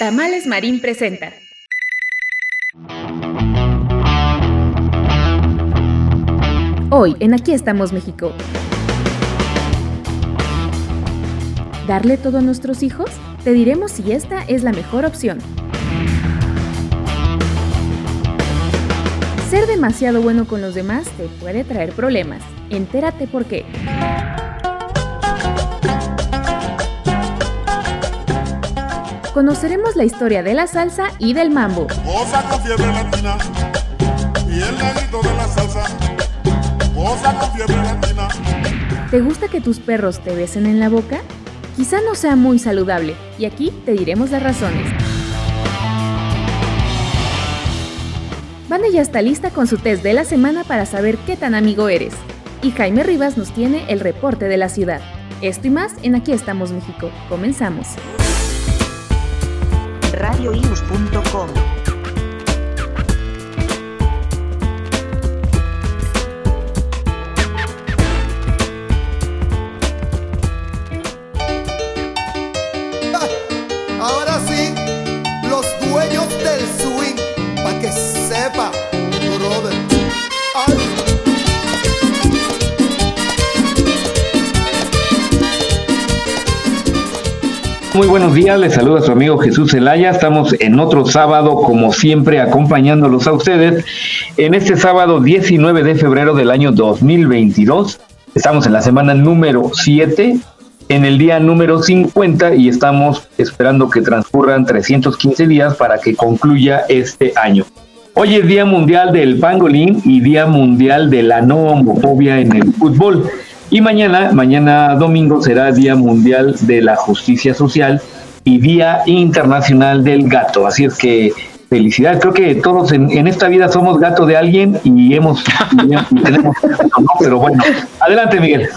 Tamales Marín presenta. Hoy en Aquí estamos México. ¿Darle todo a nuestros hijos? Te diremos si esta es la mejor opción. Ser demasiado bueno con los demás te puede traer problemas. Entérate por qué. Conoceremos la historia de la salsa y del mambo. ¿Te gusta que tus perros te besen en la boca? Quizá no sea muy saludable, y aquí te diremos las razones. Vane ya está lista con su test de la semana para saber qué tan amigo eres. Y Jaime Rivas nos tiene el reporte de la ciudad. Esto y más en Aquí estamos México. Comenzamos radioius.com. Muy buenos días, les saluda su amigo Jesús Zelaya. Estamos en otro sábado, como siempre, acompañándolos a ustedes. En este sábado 19 de febrero del año 2022, estamos en la semana número 7, en el día número 50 y estamos esperando que transcurran 315 días para que concluya este año. Hoy es Día Mundial del Pangolín y Día Mundial de la No Homofobia en el Fútbol. Y mañana, mañana domingo, será Día Mundial de la Justicia Social y Día Internacional del Gato. Así es que felicidad. Creo que todos en, esta vida somos gato de alguien y hemos y tenemos, pero bueno. Adelante, Miguel.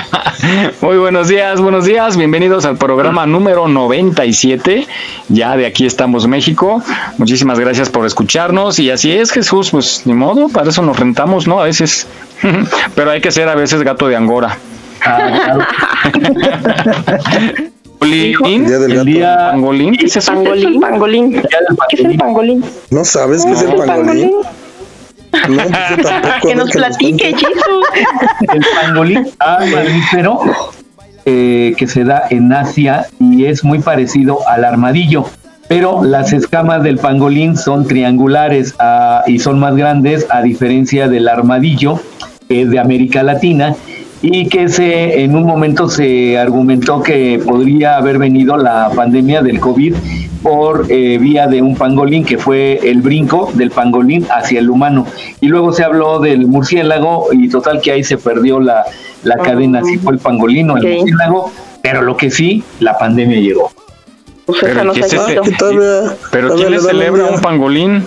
Muy buenos días, buenos días. Bienvenidos al programa número 97. Ya de aquí estamos México. Muchísimas gracias por escucharnos. Y así es, Jesús, pues ni modo, para eso nos rentamos, ¿no? A veces. Pero hay que ser a veces gato de Angora. Ah, Pangolín, el día pangolín. ¿Qué es eso? Pangolín, pangolín. ¿Qué es el pangolín? ¿No sabes qué es el pangolín? No, pues tampoco, que nos platique, chico. El pangolín ah, mamífero eh, que se da en Asia y es muy parecido al armadillo. Pero las escamas del pangolín son triangulares ah, y son más grandes a diferencia del armadillo, que es de América Latina y que se en un momento se argumentó que podría haber venido la pandemia del COVID por eh, vía de un pangolín que fue el brinco del pangolín hacia el humano. Y luego se habló del murciélago y total que ahí se perdió la, la cadena, si fue el pangolín o el murciélago, pero lo que sí, la pandemia llegó. Pues pero, pero ¿quién le celebra un pangolín?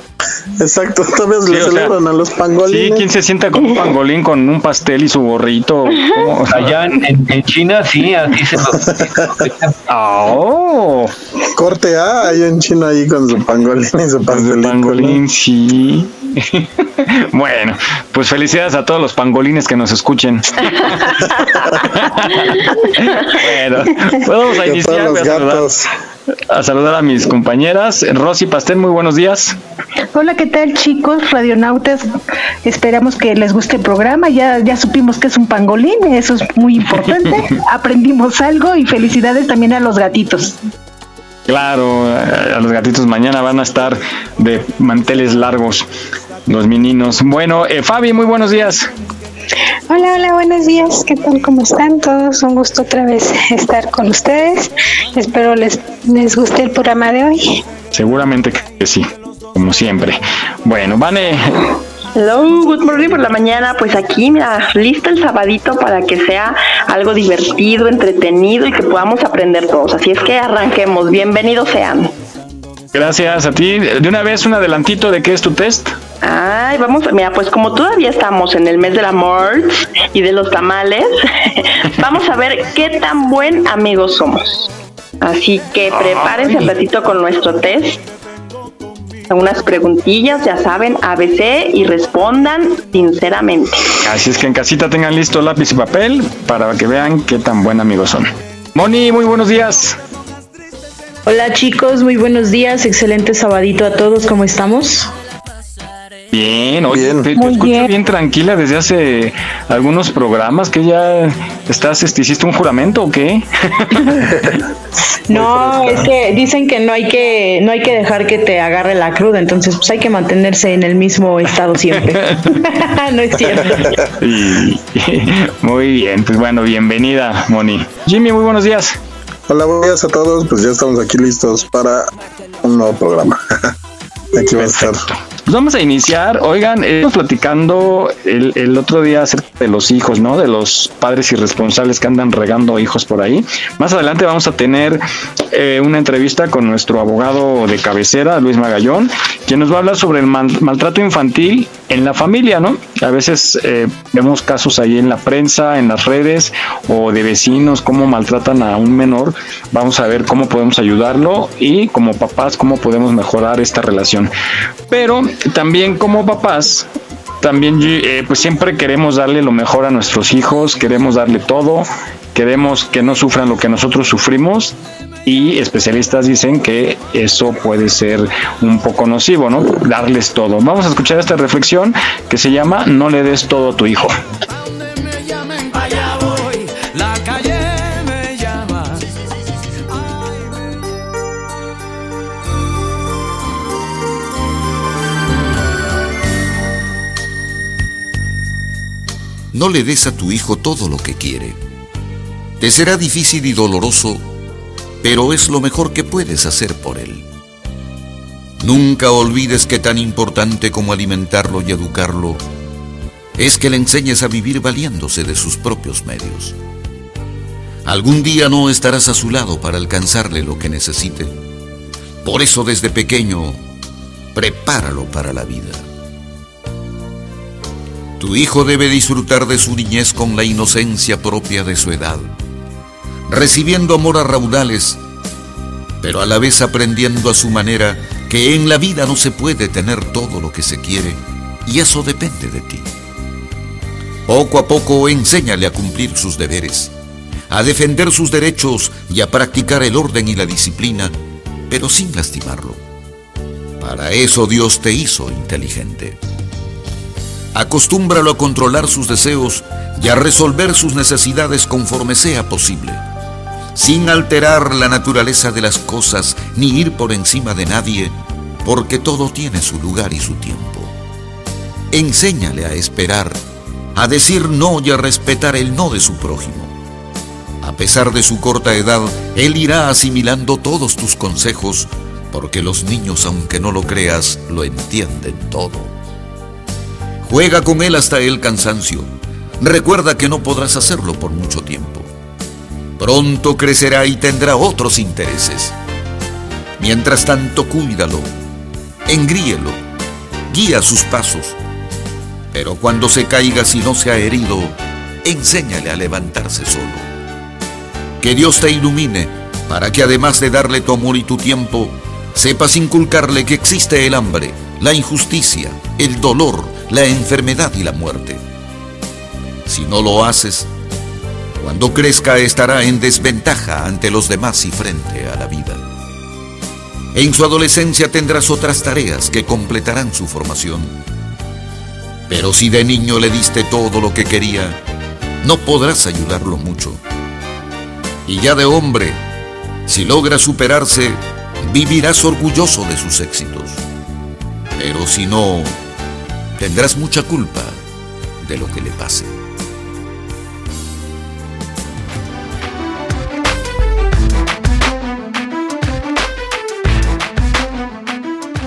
Exacto, todavía le celebran a los pangolines. Sí, ¿quién se sienta con un pangolín con un pastel y su gorrito? Allá en, China sí, así se oh. Corte A, allá en China ahí con su pangolín y su pastelín. pangolín, sí. bueno, pues felicidades a todos los pangolines que nos escuchen. bueno, pues vamos a iniciar. A saludar, a saludar a mis compañeras. Rosy Pastel, muy buenos días. Hola, ¿qué tal chicos, radionautas? Esperamos que les guste el programa. Ya, ya supimos que es un pangolín, eso es muy importante. Aprendimos algo y felicidades también a los gatitos. Claro, a los gatitos mañana van a estar de manteles largos los meninos. Bueno, eh, Fabi, muy buenos días. Hola, hola, buenos días. ¿Qué tal? ¿Cómo están todos? Un gusto otra vez estar con ustedes. Espero les, les guste el programa de hoy. Seguramente que sí, como siempre. Bueno, Vane, Hello, good morning por la mañana. Pues aquí, mira, listo el sabadito para que sea algo divertido, entretenido y que podamos aprender todos. Así es que arranquemos. Bienvenidos sean. Gracias a ti. De una vez un adelantito de qué es tu test. Ay, vamos, mira, pues como todavía estamos en el mes del amor y de los tamales, vamos a ver qué tan buen amigos somos. Así que prepárense un ratito con nuestro test. Unas preguntillas, ya saben, ABC y respondan sinceramente. Así es que en casita tengan listo lápiz y papel para que vean qué tan buen amigos son. Moni, muy buenos días. Hola chicos, muy buenos días, excelente sabadito a todos, ¿cómo estamos? Bien, oye, te, te escucho bien. tranquila desde hace algunos programas que ya estás, este, hiciste un juramento o qué? no, es que dicen que no hay que no hay que dejar que te agarre la cruda, entonces pues hay que mantenerse en el mismo estado siempre. no es cierto. muy bien, pues bueno, bienvenida, Moni. Jimmy, muy buenos días. Hola, buenos días a todos. Pues ya estamos aquí listos para un nuevo programa. aquí va a estar. Pues vamos a iniciar. Oigan, estamos platicando el, otro día acerca de los hijos, ¿no? De los padres irresponsables que andan regando hijos por ahí. Más adelante vamos a tener eh, una entrevista con nuestro abogado de cabecera, Luis Magallón, quien nos va a hablar sobre el mal, maltrato infantil en la familia, ¿no? A veces eh, vemos casos ahí en la prensa, en las redes o de vecinos, cómo maltratan a un menor. Vamos a ver cómo podemos ayudarlo y como papás, cómo podemos mejorar esta relación. Pero también como papás, también eh, pues siempre queremos darle lo mejor a nuestros hijos, queremos darle todo, queremos que no sufran lo que nosotros sufrimos y especialistas dicen que eso puede ser un poco nocivo, ¿no? Darles todo. Vamos a escuchar esta reflexión que se llama No le des todo a tu hijo. No le des a tu hijo todo lo que quiere. Te será difícil y doloroso, pero es lo mejor que puedes hacer por él. Nunca olvides que tan importante como alimentarlo y educarlo es que le enseñes a vivir valiéndose de sus propios medios. Algún día no estarás a su lado para alcanzarle lo que necesite. Por eso desde pequeño, prepáralo para la vida. Tu hijo debe disfrutar de su niñez con la inocencia propia de su edad, recibiendo amor a raudales, pero a la vez aprendiendo a su manera que en la vida no se puede tener todo lo que se quiere y eso depende de ti. Poco a poco enséñale a cumplir sus deberes, a defender sus derechos y a practicar el orden y la disciplina, pero sin lastimarlo. Para eso Dios te hizo inteligente. Acostúmbralo a controlar sus deseos y a resolver sus necesidades conforme sea posible, sin alterar la naturaleza de las cosas ni ir por encima de nadie, porque todo tiene su lugar y su tiempo. Enséñale a esperar, a decir no y a respetar el no de su prójimo. A pesar de su corta edad, él irá asimilando todos tus consejos, porque los niños, aunque no lo creas, lo entienden todo. Juega con él hasta el cansancio. Recuerda que no podrás hacerlo por mucho tiempo. Pronto crecerá y tendrá otros intereses. Mientras tanto, cuídalo, engríelo, guía sus pasos. Pero cuando se caiga si no se ha herido, enséñale a levantarse solo. Que Dios te ilumine para que además de darle tu amor y tu tiempo, sepas inculcarle que existe el hambre, la injusticia, el dolor, la enfermedad y la muerte. Si no lo haces, cuando crezca estará en desventaja ante los demás y frente a la vida. En su adolescencia tendrás otras tareas que completarán su formación. Pero si de niño le diste todo lo que quería, no podrás ayudarlo mucho. Y ya de hombre, si logra superarse, vivirás orgulloso de sus éxitos. Pero si no, tendrás mucha culpa de lo que le pase.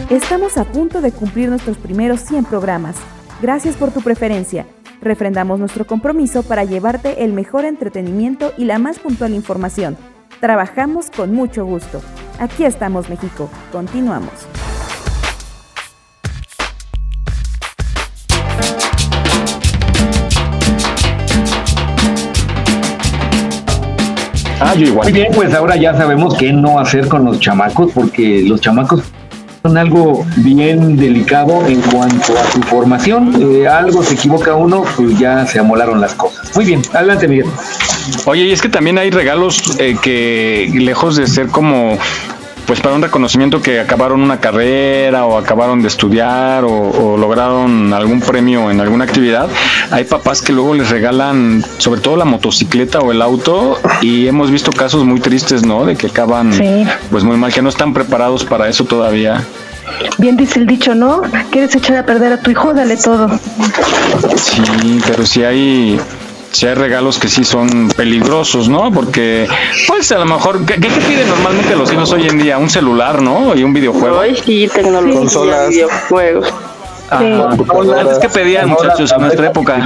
Estamos a punto de cumplir nuestros primeros 100 programas. Gracias por tu preferencia. Refrendamos nuestro compromiso para llevarte el mejor entretenimiento y la más puntual información. Trabajamos con mucho gusto. Aquí estamos, México. Continuamos. Ah, yo igual. Muy bien, pues ahora ya sabemos qué no hacer con los chamacos, porque los chamacos son algo bien delicado en cuanto a su formación. Eh, algo se equivoca uno, pues ya se amolaron las cosas. Muy bien, adelante, Miguel. Oye, y es que también hay regalos eh, que lejos de ser como pues para un reconocimiento que acabaron una carrera o acabaron de estudiar o, lograron algún premio en alguna actividad, hay papás que luego les regalan sobre todo la motocicleta o el auto y hemos visto casos muy tristes, ¿no? De que acaban pues muy mal, que no están preparados para eso todavía. Bien dice el dicho, ¿no? ¿Quieres echar a perder a tu hijo? Dale todo. Sí, pero si hay si hay regalos que sí son peligrosos, ¿no? Porque, pues a lo mejor, ¿qué, qué piden normalmente los hijos hoy en día? Un celular, ¿no? Y un videojuego. Hoy sí, tecnología, videojuegos. Ah, antes que pedían muchachos en nuestra época.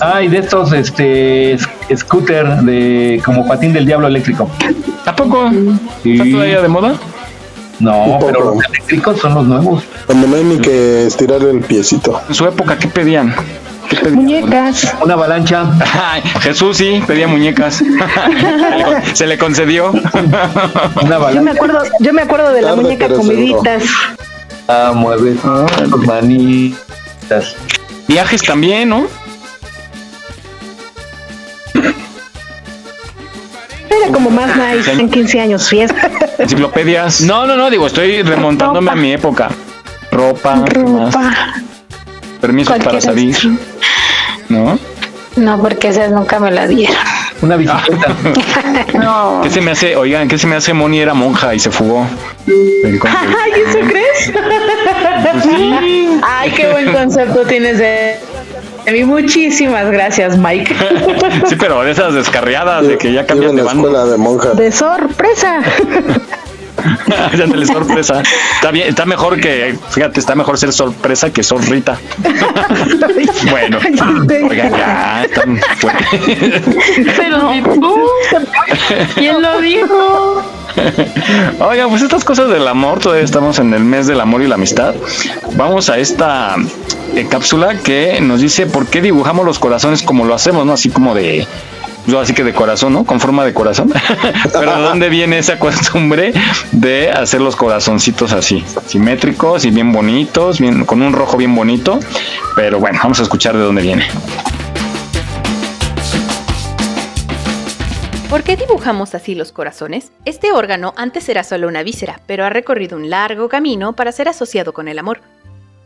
Ah, y de estos este scooter de como patín del diablo eléctrico. ¿A poco? ¿Está todavía de moda? No, pero los eléctricos son los nuevos. Cuando no hay ni que estirarle el piecito. En su época, ¿qué pedían? Muñecas. Una avalancha. Jesús sí, pedía muñecas. Se le concedió. Una avalancha. Yo me acuerdo, yo me acuerdo de la muñeca comiditas. Ah, mueve los manitas. Viajes también, ¿no? Era como más nice en 15 años, fiesta. Enciclopedias. No, no, no, digo, estoy remontándome a mi época. Ropa. Ropa. Permisos para salir. ¿No? No, porque esas nunca me la dieron. Una bicicleta. no. ¿Qué se me hace? Oigan, ¿qué se me hace? Moni era monja y se fugó. Ay, ¿eso crees? Pues sí. Ay, qué buen concepto tienes de a mí muchísimas gracias, Mike. sí, pero de esas descarriadas de que ya cambian de banda. de monja. De sorpresa. ya sorpresa. Está bien, está mejor que, fíjate, está mejor ser sorpresa que sorrita. bueno, oigan, ya, están Pero tú, ¿quién lo dijo? Oigan, pues estas cosas del amor, todavía estamos en el mes del amor y la amistad. Vamos a esta eh, cápsula que nos dice por qué dibujamos los corazones como lo hacemos, ¿no? Así como de yo así que de corazón, ¿no? Con forma de corazón. Pero ¿de dónde viene esa costumbre de hacer los corazoncitos así? Simétricos y bien bonitos, bien, con un rojo bien bonito. Pero bueno, vamos a escuchar de dónde viene. ¿Por qué dibujamos así los corazones? Este órgano antes era solo una víscera, pero ha recorrido un largo camino para ser asociado con el amor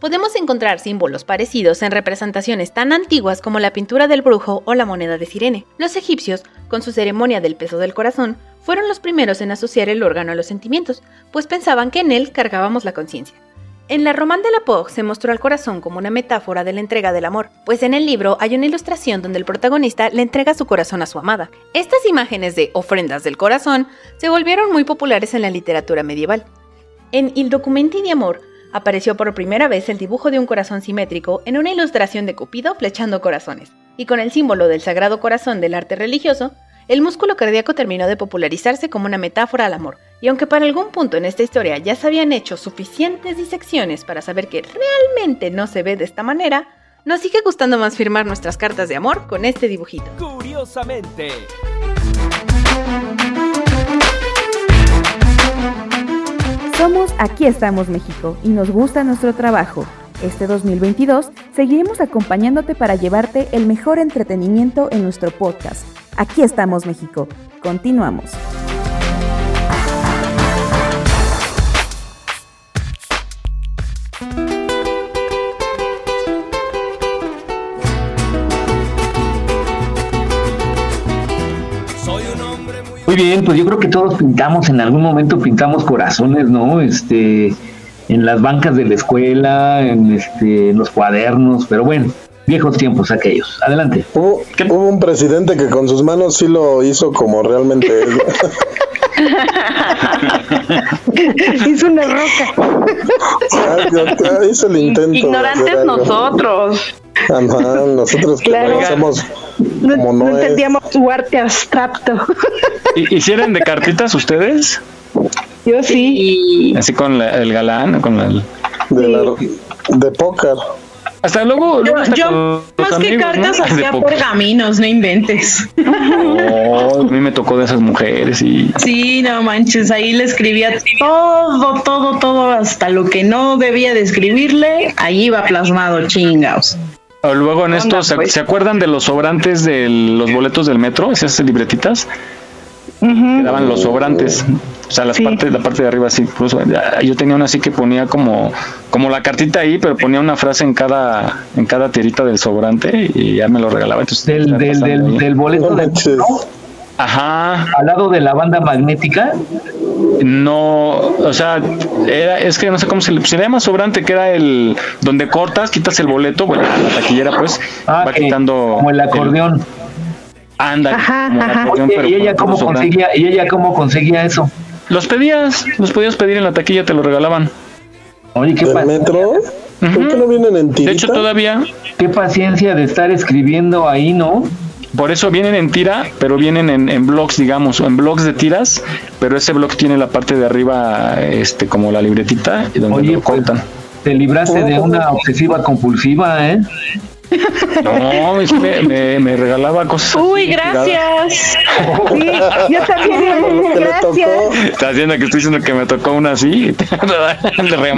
podemos encontrar símbolos parecidos en representaciones tan antiguas como la pintura del brujo o la moneda de Sirene. Los egipcios, con su ceremonia del peso del corazón, fueron los primeros en asociar el órgano a los sentimientos, pues pensaban que en él cargábamos la conciencia. En la Román de la se mostró al corazón como una metáfora de la entrega del amor, pues en el libro hay una ilustración donde el protagonista le entrega su corazón a su amada. Estas imágenes de ofrendas del corazón se volvieron muy populares en la literatura medieval. En Il Documenti di Amor apareció por primera vez el dibujo de un corazón simétrico en una ilustración de Cupido flechando corazones, y con el símbolo del Sagrado Corazón del arte religioso, el músculo cardíaco terminó de popularizarse como una metáfora al amor, y aunque para algún punto en esta historia ya se habían hecho suficientes disecciones para saber que realmente no se ve de esta manera, nos sigue gustando más firmar nuestras cartas de amor con este dibujito. Curiosamente. Aquí estamos México y nos gusta nuestro trabajo. Este 2022 seguiremos acompañándote para llevarte el mejor entretenimiento en nuestro podcast. Aquí estamos México. Continuamos. Muy bien, pues yo creo que todos pintamos, en algún momento pintamos corazones, ¿no? Este, en las bancas de la escuela, en, este, los cuadernos, pero bueno, viejos tiempos aquellos. Adelante. Hubo, un presidente que con sus manos sí lo hizo como realmente Hizo una roca. Hizo el intento. Ignorantes algo. nosotros. Ajá, nosotros que Claro. no somos No, como no no entendíamos su arte abstracto. ¿Y- ¿Hicieron de cartitas ustedes? Yo sí. Así con la- el galán, con el... de, la- de póker. Hasta luego, luego hasta Yo, más que amigos, ¿no? cartas, De hacía pergaminos, no inventes. Oh, a mí me tocó de esas mujeres y... Sí, no manches, ahí le escribía todo, todo, todo, hasta lo que no debía de escribirle, ahí iba plasmado, chingaos. O luego en esto, ¿se, pues. se acuerdan de los sobrantes de los boletos del metro? Esas libretitas. Que daban los sobrantes. O sea, las partes, la parte de arriba así. incluso, ya, yo tenía una así que ponía como, como la cartita ahí, pero ponía una frase en cada, en cada tirita del sobrante y ya me lo regalaba. Entonces, Del, del, del, del boleto del metro, Ajá. al lado de la banda magnética. No, o sea, era, es que no sé cómo se le, se le llama sobrante, que era el donde cortas, quitas el boleto, bueno, la taquillera pues Ah, va quitando como el acordeón. anda, como el acordeón, Oye, pero ¿y ella cómo sobrante. conseguía, y ella cómo conseguía eso? Los pedías, los podías pedir en la taquilla, te lo regalaban. Oye, qué ¿Del pa- metro? ¿Por qué no vienen en tirita? De hecho, todavía, qué paciencia de estar escribiendo ahí, ¿no? Por eso vienen en tira, pero vienen en, en blogs, digamos, o en blogs de tiras, pero ese blog tiene la parte de arriba, este, como la libretita, y donde Oye, lo pues, cortan. Te libraste de una obsesiva compulsiva, ¿eh? No, es que me, me- me regalaba cosas. Uy, gracias. Sí, yo también. Gracias. Está haciendo que estoy diciendo que me tocó una así.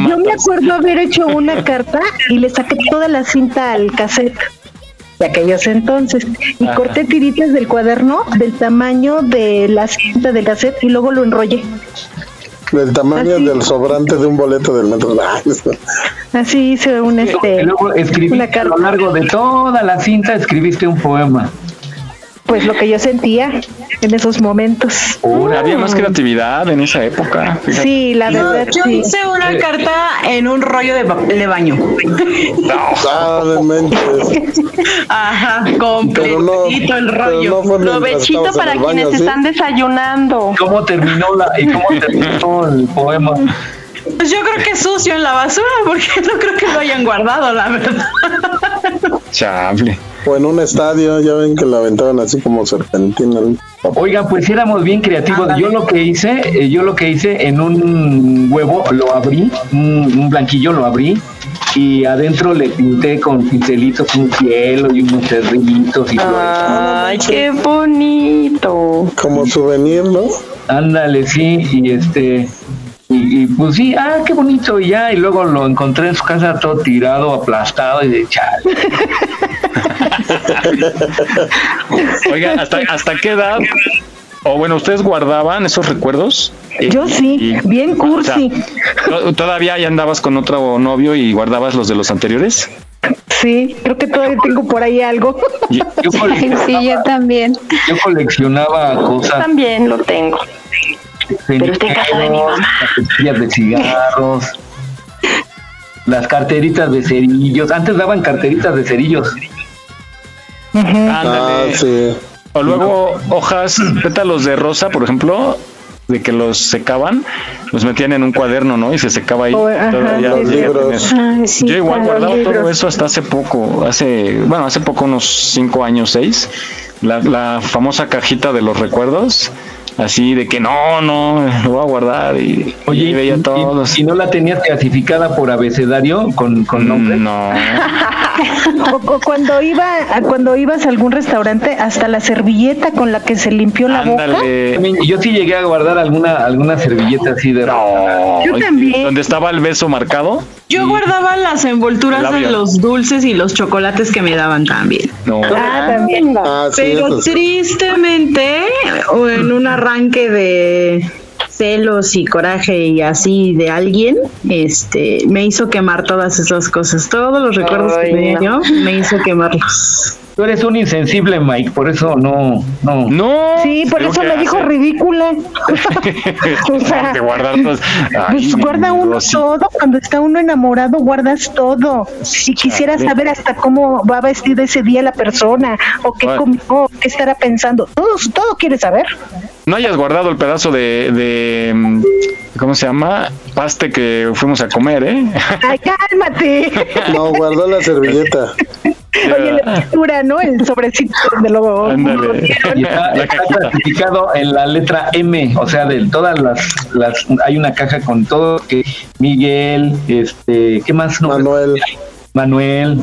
Yo me acuerdo haber hecho una carta y le saqué toda la cinta al cassette de aquellos entonces y Ajá. corté tiritas del cuaderno del tamaño de la cinta del cassette y luego lo enrollé. Del tamaño Así. del sobrante de un boleto del metro. Así hice un este Y luego escribiste una a lo largo de toda la cinta, escribiste un poema. Pues lo que yo sentía en esos momentos. Había más creatividad en esa época. fíjate. Sí, la Yo, verdad yo sí. hice una carta en un rollo de papel de baño. De mentes. Ajá, Pero no- completito el rollo. no Provechito para baño, quienes ¿sí? están desayunando. ¿Cómo terminó la y cómo terminó el poema? Pues yo creo que sucio en la basura, porque no creo que lo hayan guardado, la verdad. Chable. O en un estadio, ya ven que la aventaban así como serpentina. Oigan, pues éramos bien creativos. Yo lo que hice, eh, yo lo que hice en un huevo lo abrí, un, un blanquillo lo abrí y adentro le pinté con pincelitos un cielo y unos cerrillitos y flores. Ay, qué bonito. Como souvenir, ¿no? Ándale, sí, y este y, y, pues sí, ah, qué bonito y ya y luego lo encontré en su casa todo tirado, aplastado y de chale. Oiga, ¿hasta, ¿hasta qué edad? O bueno, ¿ustedes guardaban esos recuerdos? Eh, Yo sí, y- bien o sea, cursi. ¿to- ¿Todavía ya andabas con otro novio y guardabas los de los anteriores? Sí, creo que todavía tengo por ahí algo. Yo, coleccionaba, Sí, yo también. yo coleccionaba cosas. También lo tengo. Pero está en casa de mi mamá. Las de cigarros, las carteritas de cerillos. Antes daban carteritas de cerillos. Ah, Ándale. sí. O luego hojas, pétalos de rosa, por ejemplo, de que los secaban, los metían en un cuaderno, ¿no? Y se secaba ahí. O- ajá, Los libros. Ay, sí, Yo igual guardaba todo eso hasta hace poco, hace, bueno, hace poco unos cinco años, seis, la, la famosa cajita de los recuerdos, así de que no, no, lo voy a guardar y, Oye, y veía todos. y, y no la tenías clasificada por abecedario con, con nombre? No, O, o cuando iba, a- cuando ibas a algún restaurante, hasta la servilleta con la que se limpió la boca. ándale. También, Yo sí llegué a guardar alguna alguna servilleta así de No, Yo también. donde estaba el beso marcado. Yo guardaba las envolturas de los dulces y los chocolates que me daban también. No, Ah, también. Ah, sí, Pero tristemente, o en un arranque de celos y coraje y así de alguien, este, me hizo quemar todas esas cosas, todos los recuerdos que me no. dio, me hizo quemarlos. Tú eres un insensible, Mike, por eso no, no. No. Sí, por eso me dijo ridícula. o sea, de guardar pues, ay, pues guarda uno Rosy. todo. Cuando está uno enamorado, guardas todo. Si quisiera Chale. saber hasta cómo va a vestir ese día la persona, o qué Bueno. comió, qué estará pensando, todo, todo quiere saber. No hayas guardado el pedazo de, de mm, ¿cómo se llama? Paste que fuimos a comer, ¿eh? Ay, cálmate. No, guardó la servilleta. Oye, la pintura, ¿no? El sobrecito donde lo. Ándale. Y está, está clasificado en la letra M, o sea, de todas las, las hay una caja con todo que Miguel, este, ¿qué más? Manuel. Manuel.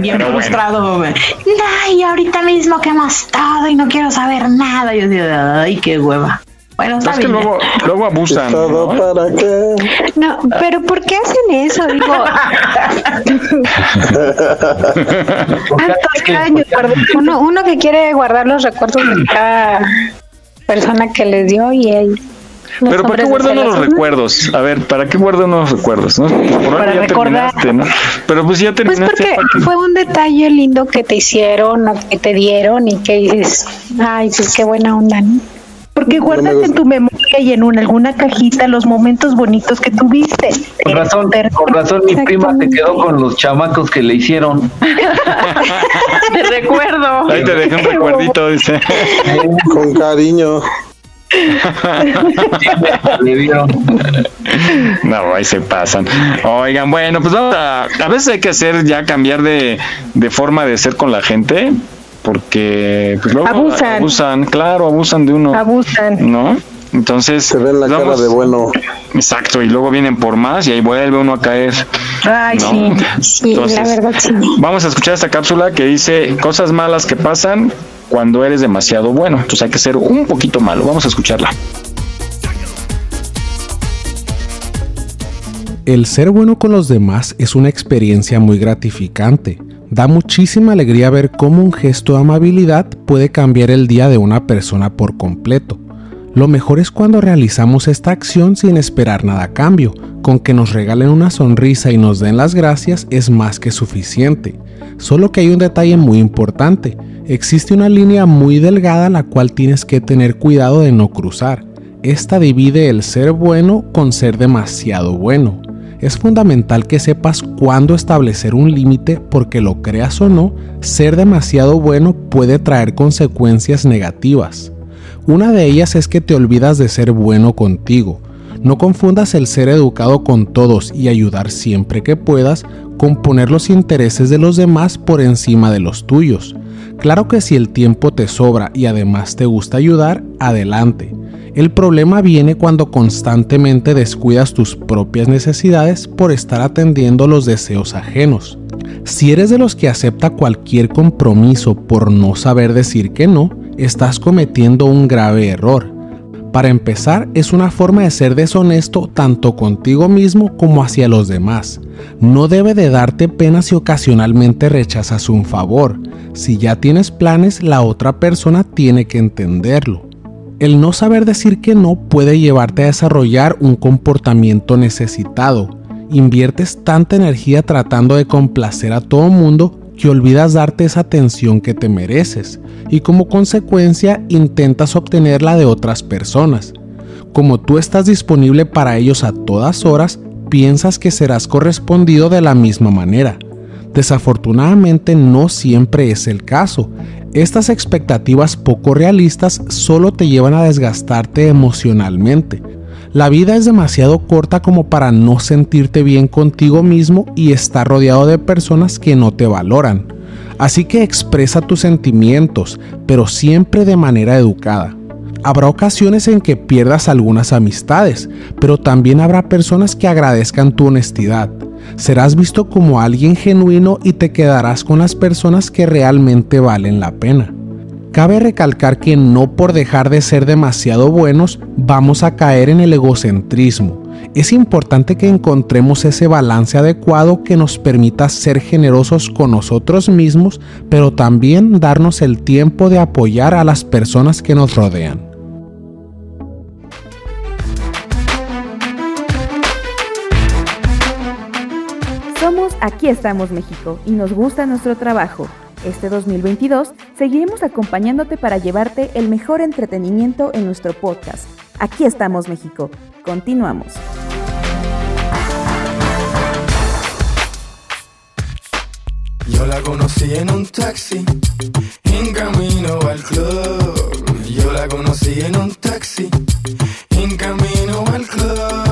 Bien Pero bueno. frustrado. Ay, ahorita mismo que hemos todo y no quiero saber nada. Yo digo, ay, qué hueva. Bueno, Es que luego, luego abusan. ¿Todo ¿no? para qué? No, pero ¿por qué hacen eso? Digo, años, perdón. uno, uno que quiere guardar los recuerdos de cada persona que les dio y él. los Pero ¿para qué guardan los recuerdos? A ver, ¿para qué guardan los recuerdos? ¿no? Por algo Para ya recordar. terminaste, ¿no? Pero pues ya Pues terminaste. porque fue un detalle lindo que te hicieron o que te dieron y que dices, ay, pues qué buena onda, ¿no? Porque guardas en tu memoria y en una, alguna cajita los momentos bonitos que tuviste. Con razón, con razón mi prima se quedó con los chamacos que le hicieron. Te recuerdo. Ahí te dejé un recuerdito, dice. Con cariño. No, ahí se pasan. Oigan, bueno, pues vamos a, a veces hay que hacer ya cambiar de, de forma de ser con la gente, porque pues luego Abusan. abusan, claro, abusan de uno, Abusan. ¿no? Entonces, Se ven la cara de bueno. Exacto, y luego vienen por más y ahí vuelve uno a caer. Ay, ¿no? sí. Sí, Entonces, la verdad sí. Vamos a escuchar esta cápsula que dice cosas malas que pasan cuando eres demasiado bueno. Entonces hay que ser un poquito malo. Vamos a escucharla. El ser bueno con los demás es una experiencia muy gratificante. Da muchísima alegría ver cómo un gesto de amabilidad puede cambiar el día de una persona por completo. Lo mejor es cuando realizamos esta acción sin esperar nada a cambio. Con que nos regalen una sonrisa y nos den las gracias es más que suficiente. Solo que hay un detalle muy importante. Existe una línea muy delgada la cual tienes que tener cuidado de no cruzar. Esta divide el ser bueno con ser demasiado bueno. Es fundamental que sepas cuándo establecer un límite porque lo creas o no, ser demasiado bueno puede traer consecuencias negativas. Una de ellas es que te olvidas de ser bueno contigo. No confundas el ser educado con todos y ayudar siempre que puedas con poner los intereses de los demás por encima de los tuyos. Claro que si el tiempo te sobra y además te gusta ayudar, adelante. El problema viene cuando constantemente descuidas tus propias necesidades por estar atendiendo los deseos ajenos. Si eres de los que acepta cualquier compromiso por no saber decir que no, estás cometiendo un grave error. Para empezar, es una forma de ser deshonesto tanto contigo mismo como hacia los demás. No debe de darte pena si ocasionalmente rechazas un favor. Si ya tienes planes, la otra persona tiene que entenderlo. El no saber decir que no puede llevarte a desarrollar un comportamiento necesitado. Inviertes tanta energía tratando de complacer a todo mundo que olvidas darte esa atención que te mereces y como consecuencia intentas obtenerla de otras personas. Como tú estás disponible para ellos a todas horas, piensas que serás correspondido de la misma manera. Desafortunadamente no siempre es el caso. Estas expectativas poco realistas solo te llevan a desgastarte emocionalmente. La vida es demasiado corta como para no sentirte bien contigo mismo y estar rodeado de personas que no te valoran. Así que expresa tus sentimientos, pero siempre de manera educada. Habrá ocasiones en que pierdas algunas amistades, pero también habrá personas que agradezcan tu honestidad. Serás visto como alguien genuino y te quedarás con las personas que realmente valen la pena. Cabe recalcar que no por dejar de ser demasiado buenos vamos a caer en el egocentrismo. Es importante que encontremos ese balance adecuado que nos permita ser generosos con nosotros mismos, pero también darnos el tiempo de apoyar a las personas que nos rodean. Aquí estamos México y nos gusta nuestro trabajo. Este 2022 seguiremos acompañándote para llevarte el mejor entretenimiento en nuestro podcast. Aquí estamos México. Continuamos. Yo la conocí en un taxi, en camino al club. Yo la conocí en un taxi, en camino al club.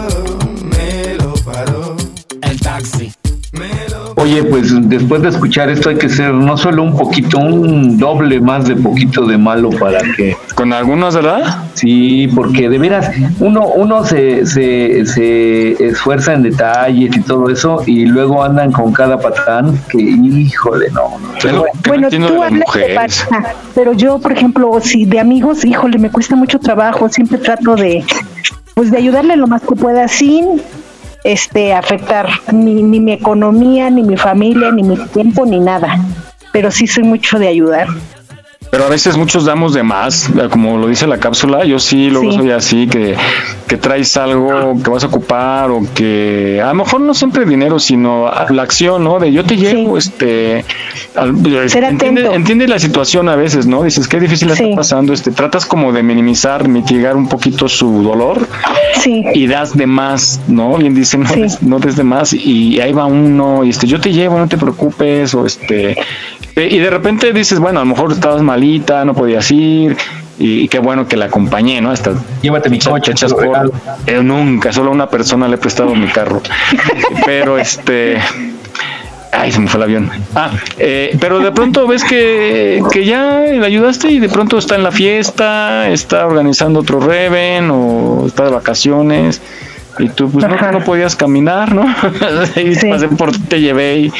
Oye, pues después de escuchar esto hay que ser no solo un poquito, un doble más de poquito de malo para que... Con algunos, ¿verdad? Sí, porque de veras, uno, uno se, se, se esfuerza en detalles y todo eso y luego andan con cada patán que, híjole, no. no. Pero, Bueno, entiendo tú de hablas de mujeres. pareja, pero yo, por ejemplo, si de amigos, híjole, me cuesta mucho trabajo, siempre trato de, pues, de ayudarle lo más que pueda sin este afectar ni, ni mi economía, ni mi familia, ni mi tiempo, ni nada. Pero sí soy mucho de ayudar. Pero a veces muchos damos de más, eh, como lo dice la cápsula, yo sí luego Sí. soy así, que, que traes algo que vas a ocupar o que a lo mejor no siempre dinero, sino la acción, ¿no? De yo te llevo, este... al- Ser entiende, la situación a veces, ¿no? Dices, qué difícil Sí. está pasando, este, tratas como de minimizar, mitigar un poquito su dolor y das de más, ¿no? Alguien dice, no, des, no des de más y ahí va uno y este, yo te llevo, no te preocupes o este... eh, Y de repente dices, bueno, a lo mejor estabas malita, no podías ir y, qué bueno que la acompañé, ¿no? Hasta Llévate mi coche, lo por-. Eh, nunca, solo a una persona le he prestado mi carro. Pero este... Ay, se me fue el avión. Ah, eh, pero de pronto ves que, que ya le ayudaste y de pronto está en la fiesta, está organizando otro Reven o está de vacaciones y tú pues no, no podías caminar, ¿no? y pasé por ti, te llevé y,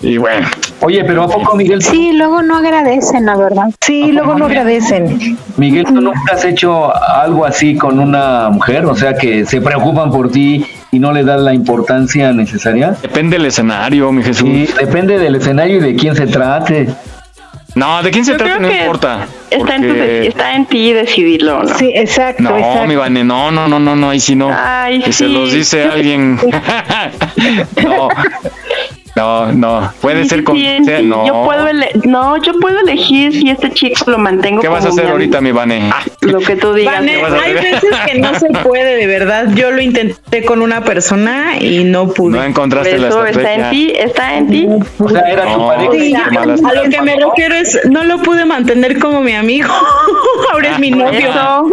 y bueno. Oye, pero ¿a poco, Miguel? Sí, luego no agradecen, la verdad. Sí, luego no agradecen. Miguel, ¿tú nunca has hecho algo así con una mujer? O sea, que se preocupan por ti y no le das la importancia necesaria. Depende del escenario, mi Jesús. Sí, depende del escenario y de quién se trate. No, de quién se Yo trata no importa. Está en, tu está en ti decidirlo, ¿no? Sí, exacto, No, exacto. mi Vane, no, no, no, no, no, ahí sí no. Ay, que se sí. los dice alguien. no, no, no, puede Sí, ser con. sí, sea- sí. no. Yo puedo ele- no, yo puedo elegir si este chico lo mantengo. ¿Qué vas a hacer mi ahorita, mi Vane? Ah, Lo que tú digas. Vane, ¿Qué vas a hay veces que no se puede, de verdad. Yo lo intenté con una persona y no pude. no encontraste la Eso está estrategia. en ti, está en ti. O sea, era tu No, pareja. qué Sí, malas- a lo que me refiero es, no lo pude mantener como mi amigo. Ahora es mi Por novio.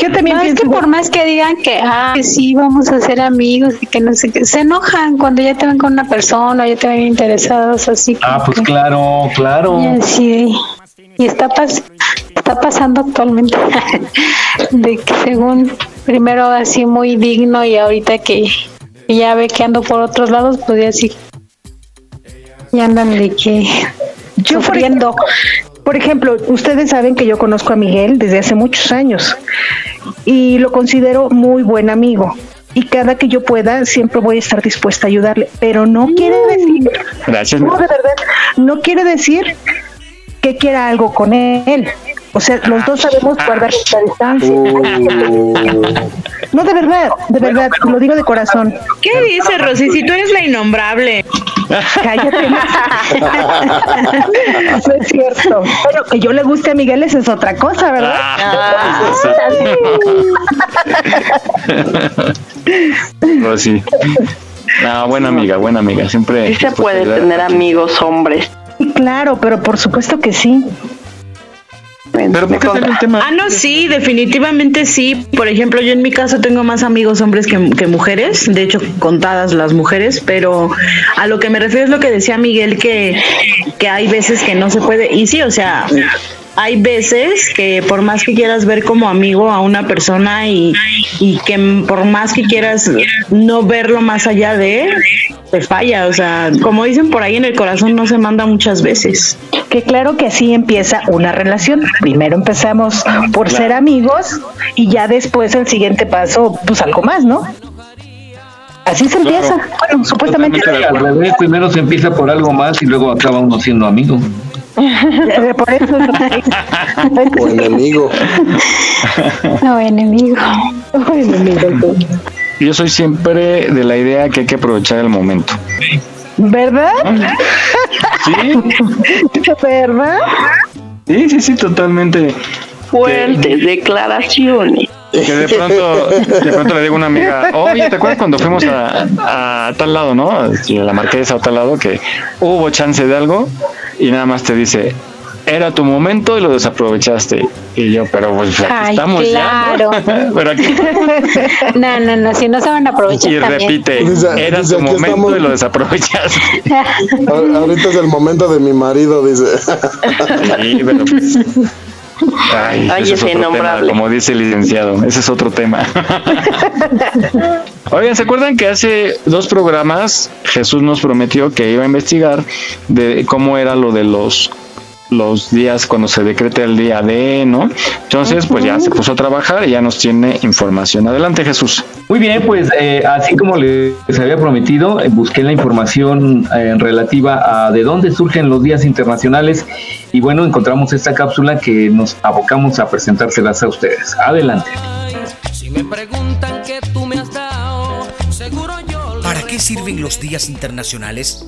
Yo también No, es pienso que por más que digan que, ah, que sí, vamos a ser amigos y que no sé qué, se enojan cuando ya te ven con una persona, ya te ven interesados, así. Ah, pues que- claro, claro. Y así, y está, pas- está pasando actualmente de que según primero así muy digno y ahorita que, ya ve que ando por otros lados, pues ya sí, ya andan de que Yo, por sufriendo. Por ejemplo, ustedes saben que yo conozco a Miguel desde hace muchos años y lo considero muy buen amigo. Y cada que yo pueda, siempre voy a estar dispuesta a ayudarle. Pero no quiere decir, Gracias. no, de verdad, no quiere decir que quiera algo con él. O sea, los dos sabemos guardar la distancia. No, de verdad, de verdad, lo digo de corazón. ¿Qué dice Rosy? Si tú eres la innombrable. Cállate. no es cierto. Pero que yo le guste a Miguel, esa es otra cosa, ¿verdad? Ah, Rosy. No, buena amiga, buena amiga. Siempre. sí se puede ayudar. tener amigos hombres. Sí, claro, pero por supuesto que sí. Pero ¿por qué sale el tema? Ah, no, sí, definitivamente sí. Por ejemplo, yo en mi caso tengo más amigos hombres que, que mujeres, de hecho contadas las mujeres, pero a lo que me refiero es lo que decía Miguel, que, que hay veces que no se puede, y sí, o sea, hay veces que por más que quieras ver como amigo a una persona y, y que por más que quieras no verlo más allá de él, te falla, o sea, como dicen por ahí en el corazón no se manda muchas veces. Que claro que así empieza una relación. Primero empezamos por ser amigos y ya después el siguiente paso, pues algo más, ¿no? Así se empieza. Bueno, supuestamente. Al revés, primero se empieza por algo más y luego acaba uno siendo amigo. Por eso. O enemigo. No, enemigo. Yo soy siempre de la idea que hay que aprovechar el momento. ¿Verdad? Sí. ¿Verdad? Sí, sí, sí, totalmente. Fuertes declaraciones. Que de pronto, de pronto le digo a una amiga, oye, ¿te acuerdas cuando fuimos a, a tal lado, no? A la marquesa o tal lado, que hubo chance de algo y nada más te dice, era tu momento y lo desaprovechaste. Y yo, pero pues aquí Ay, estamos claro. ya. ¿no? pero aquí, No, no, no, si no se van a aprovechar y también. repite, Dice- era dice, tu momento estamos. y lo desaprovechaste. Ahor- Ahorita es el momento de mi marido, dice. Sí, pero pues, Ay, Ay, ese es ese otro tema, innombrable. como dice el licenciado, ese es otro tema. Oigan, ¿se acuerdan que hace dos programas Jesús nos prometió que iba a investigar de cómo era lo de los los días cuando se decreta el día de, ¿no? Entonces, pues ya se puso a trabajar y ya nos tiene información. Adelante, Jesús. Muy bien, pues eh, así como les había prometido, eh, busqué la información eh, relativa a de dónde surgen los días internacionales y bueno, encontramos esta cápsula que nos abocamos a presentárselas a ustedes. Adelante. Si me preguntan qué tú me has dado, seguro yo. ¿Para qué sirven los días internacionales?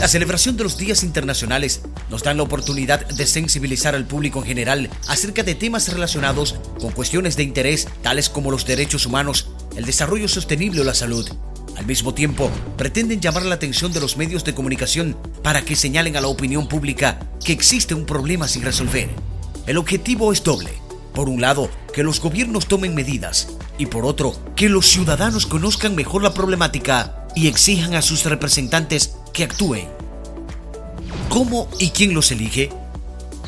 La celebración de los días internacionales nos dan la oportunidad de sensibilizar al público en general acerca de temas relacionados con cuestiones de interés tales como los derechos humanos, el desarrollo sostenible o la salud. Al mismo tiempo, pretenden llamar la atención de los medios de comunicación para que señalen a la opinión pública que existe un problema sin resolver. El objetivo es doble. Por un lado, que los gobiernos tomen medidas y por otro, que los ciudadanos conozcan mejor la problemática y exijan a sus representantes que actúen. ¿Cómo y quién los elige?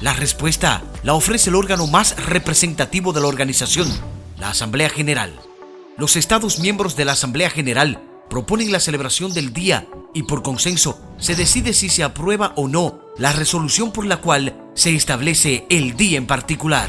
La respuesta la ofrece el órgano más representativo de la organización, la Asamblea General. Los Estados miembros de la Asamblea General proponen la celebración del día y por consenso se decide si se aprueba o no la resolución por la cual se establece el día en particular.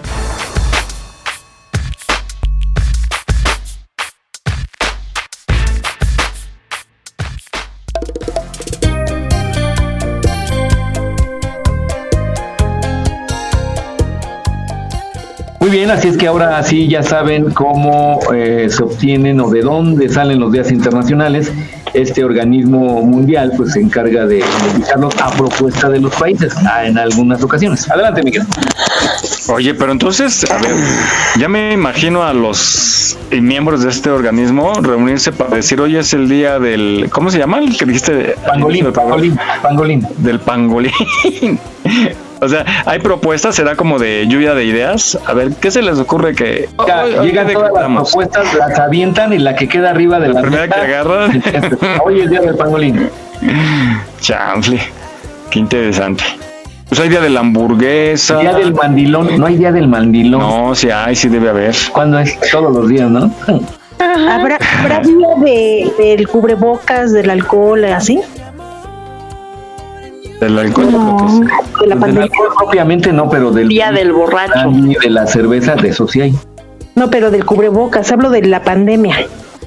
Bien, así es que ahora sí ya saben cómo eh, se obtienen o de dónde salen los días internacionales. Este organismo mundial pues se encarga de indicarlos a propuesta de los países ah, en algunas ocasiones. Adelante, Miguel. Oye, pero entonces, a ver, ya me imagino a los miembros de este organismo reunirse para decir, hoy es el día del, ¿cómo se llama? El que dijiste. Pangolín, pangolín, pangolín. Del pangolín. O sea, hay propuestas, será como de lluvia de ideas. A ver, ¿qué se les ocurre que llegan todas las propuestas, las avientan y la que queda arriba de la, primera que agarran. Hoy es el día del pangolín. Chanfle, qué interesante. Pues hay día de la hamburguesa. Día del mandilón. No hay día del mandilón. No, sí hay, sí debe haber. ¿Cuándo es? Todos los días, ¿no? ¿Habrá, habrá día de, del cubrebocas, del alcohol, así? Del alcohol. No, de la Del alcohol propiamente no, pero del Día del borracho. y de la cerveza, de eso sí hay. No, pero del cubrebocas, hablo de la pandemia.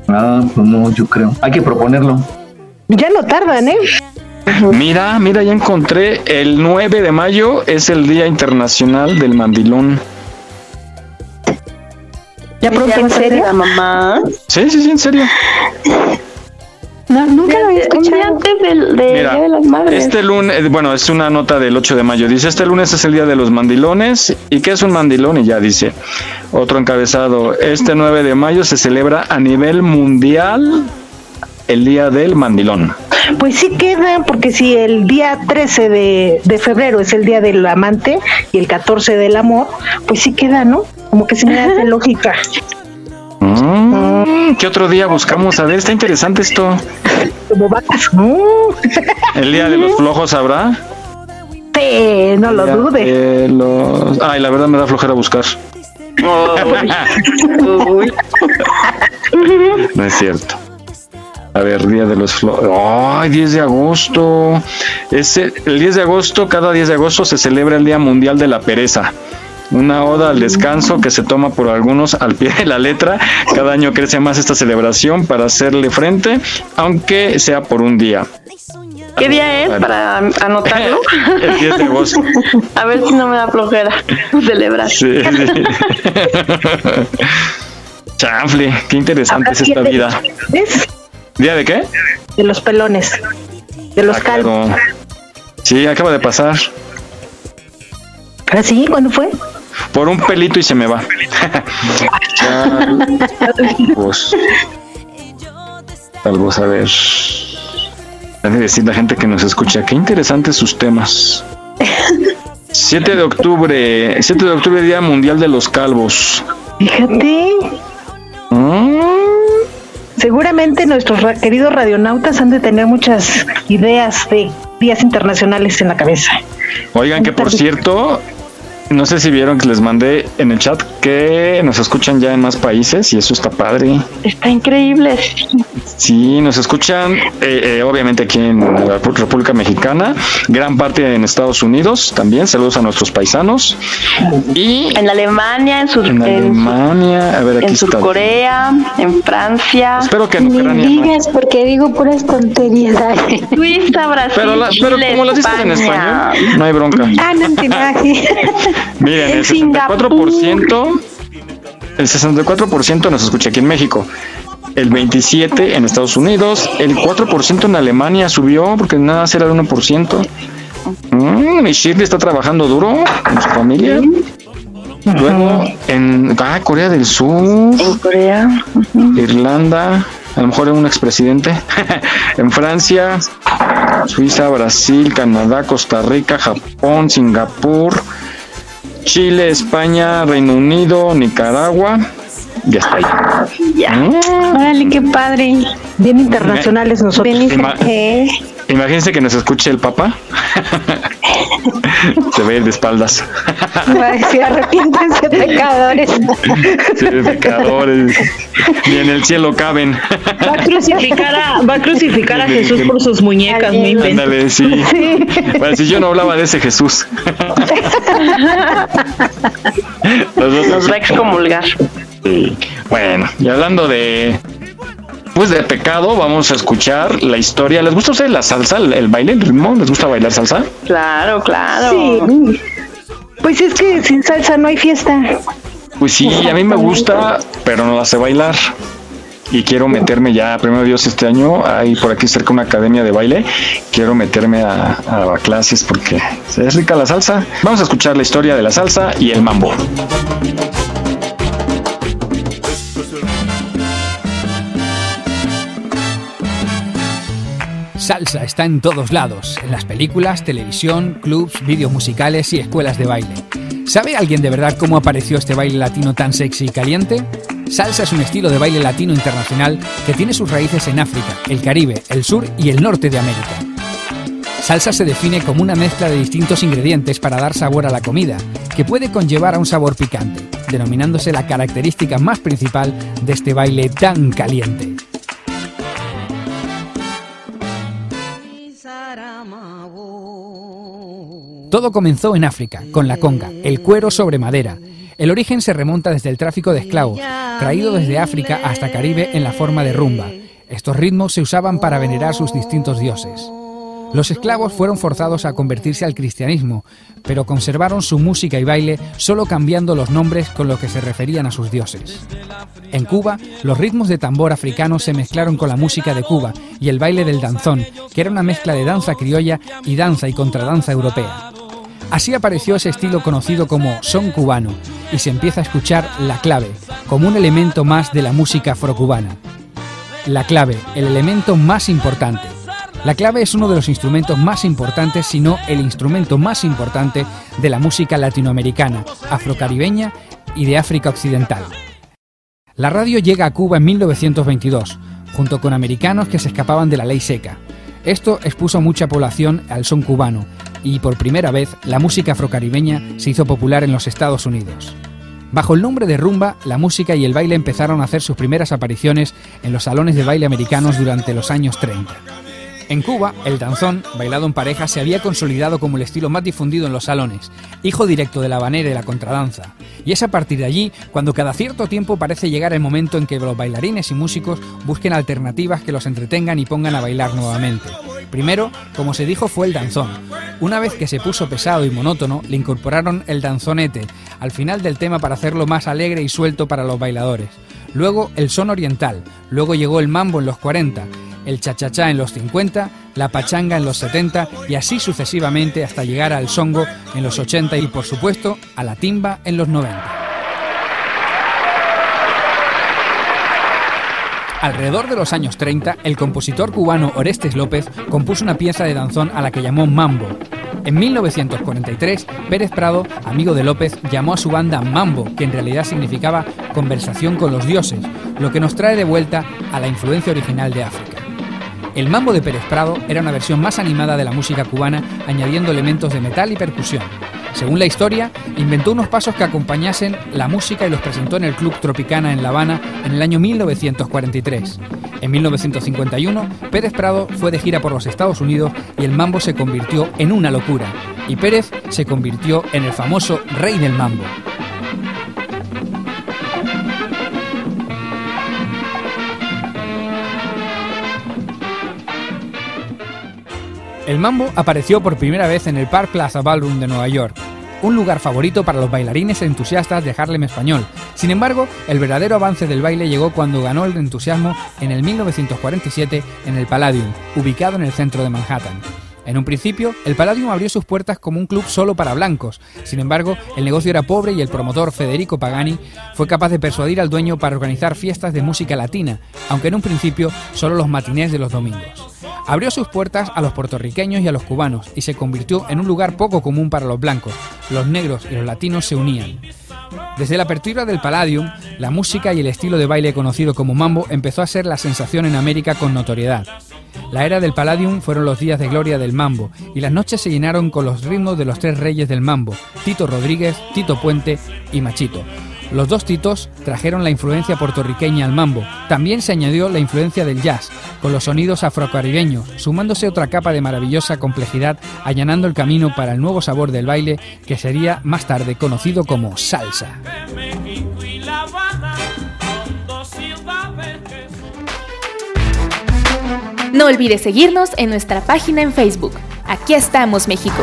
Ah, pues no, yo creo. Hay que proponerlo. Ya no tardan, ¿eh? Mira, mira, ya encontré. El 9 de mayo es el Día Internacional del Mandilón. ¿Ya pronto en serio? La mamá. Sí, sí, sí, en serio. No, nunca lo había escuchado. antes del de Mira, de las Madres. este lunes, eh, bueno, es una nota del 8 de mayo. Dice, este lunes es el día de los mandilones. ¿Y qué es un mandilón? Y ya dice, otro encabezado, este 9 de mayo se celebra a nivel mundial el día del mandilón. Pues sí queda, porque si el día 13 de, de febrero es el día del amante y el 14 del amor, pues sí queda, ¿no? Como que se me hace lógica. Mm, ¿Qué otro día buscamos? A ver, está interesante esto. Como vacas. ¿El día de los flojos habrá? Sí, no lo dudes. los- Ay, la verdad me da flojera buscar. No es cierto. A ver, Día de los Flores. ¡Ay, 10 de agosto! Ese, el 10 de agosto, cada 10 de agosto se celebra el Día Mundial de la Pereza. Una oda al descanso que se toma por algunos al pie de la letra. Cada año crece más esta celebración para hacerle frente, aunque sea por un día. ¿Qué día es para anotarlo? El 10 de agosto. A ver si no me da flojera celebrar. Sí, sí. Chanfle, qué interesante es esta vida. ¿Día de qué? De los pelones. De los Ah, calvos. claro. Sí, acaba de pasar. ¿Ah, sí? ¿Cuándo fue? Por un pelito y se me va. Calvos, a ver. Ha de decir la gente que nos escucha, qué interesantes sus temas. 7 de octubre, 7 de octubre, Día Mundial de los Calvos. Fíjate. Mm, Seguramente nuestros ra- queridos radionautas han de tener muchas ideas de días internacionales en la cabeza. Oigan, que por cierto, no sé si vieron que les mandé en el chat que nos escuchan ya en más países y eso está padre. Está increíble. Sí, nos escuchan eh, eh, obviamente aquí en la República Mexicana, gran parte en Estados Unidos también, saludos a nuestros paisanos. Y en Alemania, en, Sur, en Alemania, a ver aquí en está. Surcorea, en Francia. Espero que en Ni Ucrania no. digas porque digo puras tonterías. Suiza, Brasil, Pero, la- pero Chile, como las dices en español, no hay bronca. Ah, no entiendo. ah, sí. Miren, el 64%, el 64% nos escucha aquí en México. El 27 en Estados Unidos, el 4% en Alemania subió porque nada más era el 1%. Mm, mi Shirley está trabajando duro con su familia. Luego en ah, Corea del Sur, En Corea. Irlanda, a lo mejor un expresidente. en Francia, Suiza, Brasil, Canadá, Costa Rica, Japón, Singapur, Chile, España, Reino Unido, Nicaragua. Ya está ahí. Mm. Órale, qué padre. Bien internacionales nosotros. Bien, eh, Imagínense que nos escuche el papá. Se ve de espaldas. va a decir, arrepiéntense pecadores. Sí, pecadores. Ni en el cielo caben. Va a crucificar a, va a, crucificar a Jesús por sus muñecas, inventes. Ándale, sí. Bueno, si yo no hablaba de ese Jesús. Los Nos va a excomulgar. Sí. Bueno, y hablando de pues de pecado, vamos a escuchar la historia. ¿Les gusta a ustedes la salsa, el, el baile, el ritmo? ¿Les gusta bailar salsa? Claro, claro. Sí. Pues es que sin salsa no hay fiesta. Pues sí, a mí me gusta, pero no la sé bailar. Y quiero meterme ya, primero Dios, este año, hay por aquí cerca una academia de baile. Quiero meterme a, a clases porque es rica la salsa. Vamos a escuchar la historia de la salsa y el mambo. Salsa está en todos lados, en las películas, televisión, clubs, vídeos musicales y escuelas de baile. ¿Sabe alguien de verdad cómo apareció este baile latino tan sexy y caliente? Salsa es un estilo de baile latino internacional que tiene sus raíces en África, el Caribe, el sur y el norte de América. Salsa se define como una mezcla de distintos ingredientes para dar sabor a la comida, que puede conllevar a un sabor picante, denominándose la característica más principal de este baile tan caliente. Todo comenzó en África, con la conga, el cuero sobre madera. El origen se remonta desde el tráfico de esclavos, traído desde África hasta Caribe en la forma de rumba. Estos ritmos se usaban para venerar sus distintos dioses. Los esclavos fueron forzados a convertirse al cristianismo, pero conservaron su música y baile solo cambiando los nombres con los que se referían a sus dioses. En Cuba, los ritmos de tambor africano se mezclaron con la música de Cuba y el baile del danzón, que era una mezcla de danza criolla y danza y contradanza europea. Así apareció ese estilo conocido como son cubano y se empieza a escuchar la clave como un elemento más de la música afrocubana. La clave, el elemento más importante. La clave es uno de los instrumentos más importantes, si no el instrumento más importante de la música latinoamericana, afrocaribeña y de África Occidental. La radio llega a Cuba en 1922, junto con americanos que se escapaban de la ley seca. Esto expuso a mucha población al son cubano y por primera vez la música afrocaribeña se hizo popular en los Estados Unidos. Bajo el nombre de rumba, la música y el baile empezaron a hacer sus primeras apariciones en los salones de baile americanos durante los años 30. En Cuba, el danzón, bailado en pareja, se había consolidado como el estilo más difundido en los salones, hijo directo de la habanera y la contradanza. Y es a partir de allí cuando cada cierto tiempo parece llegar el momento en que los bailarines y músicos busquen alternativas que los entretengan y pongan a bailar nuevamente. Primero, como se dijo, fue el danzón. Una vez que se puso pesado y monótono, le incorporaron el danzonete al final del tema para hacerlo más alegre y suelto para los bailadores. Luego el son oriental, luego llegó el mambo en los 40 el chachachá en los 50, la pachanga en los 70 y así sucesivamente hasta llegar al songo en los 80 y por supuesto a la timba en los 90. Alrededor de los años 30, el compositor cubano Orestes López compuso una pieza de danzón a la que llamó Mambo. En 1943, Pérez Prado, amigo de López, llamó a su banda Mambo, que en realidad significaba conversación con los dioses, lo que nos trae de vuelta a la influencia original de África. El mambo de Pérez Prado era una versión más animada de la música cubana, añadiendo elementos de metal y percusión. Según la historia, inventó unos pasos que acompañasen la música y los presentó en el Club Tropicana en La Habana en el año 1943. En 1951, Pérez Prado fue de gira por los Estados Unidos y el mambo se convirtió en una locura. Y Pérez se convirtió en el famoso rey del mambo. El mambo apareció por primera vez en el Park Plaza Ballroom de Nueva York, un lugar favorito para los bailarines entusiastas de Harlem español. Sin embargo, el verdadero avance del baile llegó cuando ganó el entusiasmo en el 1947 en el Palladium, ubicado en el centro de Manhattan. En un principio, el Palladium abrió sus puertas como un club solo para blancos. Sin embargo, el negocio era pobre y el promotor Federico Pagani fue capaz de persuadir al dueño para organizar fiestas de música latina, aunque en un principio solo los matinés de los domingos abrió sus puertas a los puertorriqueños y a los cubanos y se convirtió en un lugar poco común para los blancos. Los negros y los latinos se unían. Desde la apertura del Palladium, la música y el estilo de baile conocido como mambo empezó a ser la sensación en América con notoriedad. La era del Palladium fueron los días de gloria del mambo y las noches se llenaron con los ritmos de los tres reyes del mambo, Tito Rodríguez, Tito Puente y Machito, los dos titos trajeron la influencia puertorriqueña al mambo. También se añadió la influencia del jazz, con los sonidos afrocaribeños, sumándose otra capa de maravillosa complejidad, allanando el camino para el nuevo sabor del baile que sería más tarde conocido como salsa. No olvides seguirnos en nuestra página en Facebook. Aquí estamos, México.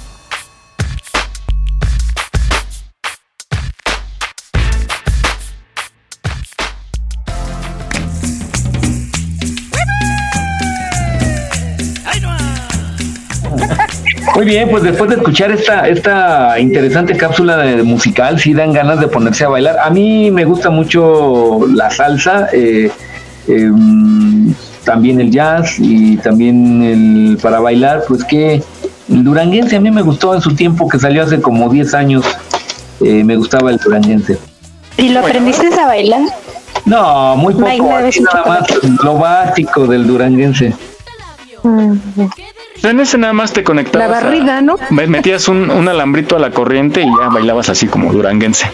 Muy bien, pues después de escuchar esta, esta interesante cápsula de musical, sí dan ganas de ponerse a bailar. A mí me gusta mucho la salsa, eh, em, también el jazz y también el para bailar, pues que el duranguense a mí me gustó en su tiempo, que salió hace como 10 años, eh, me gustaba el duranguense. ¿Y lo aprendiste a bailar? No, muy poco, nada más lo básico del duranguense. Mm, en ese nada más te conectabas. La barriga, ¿no? Metías un, un, alambrito a la corriente y ya bailabas así como duranguense.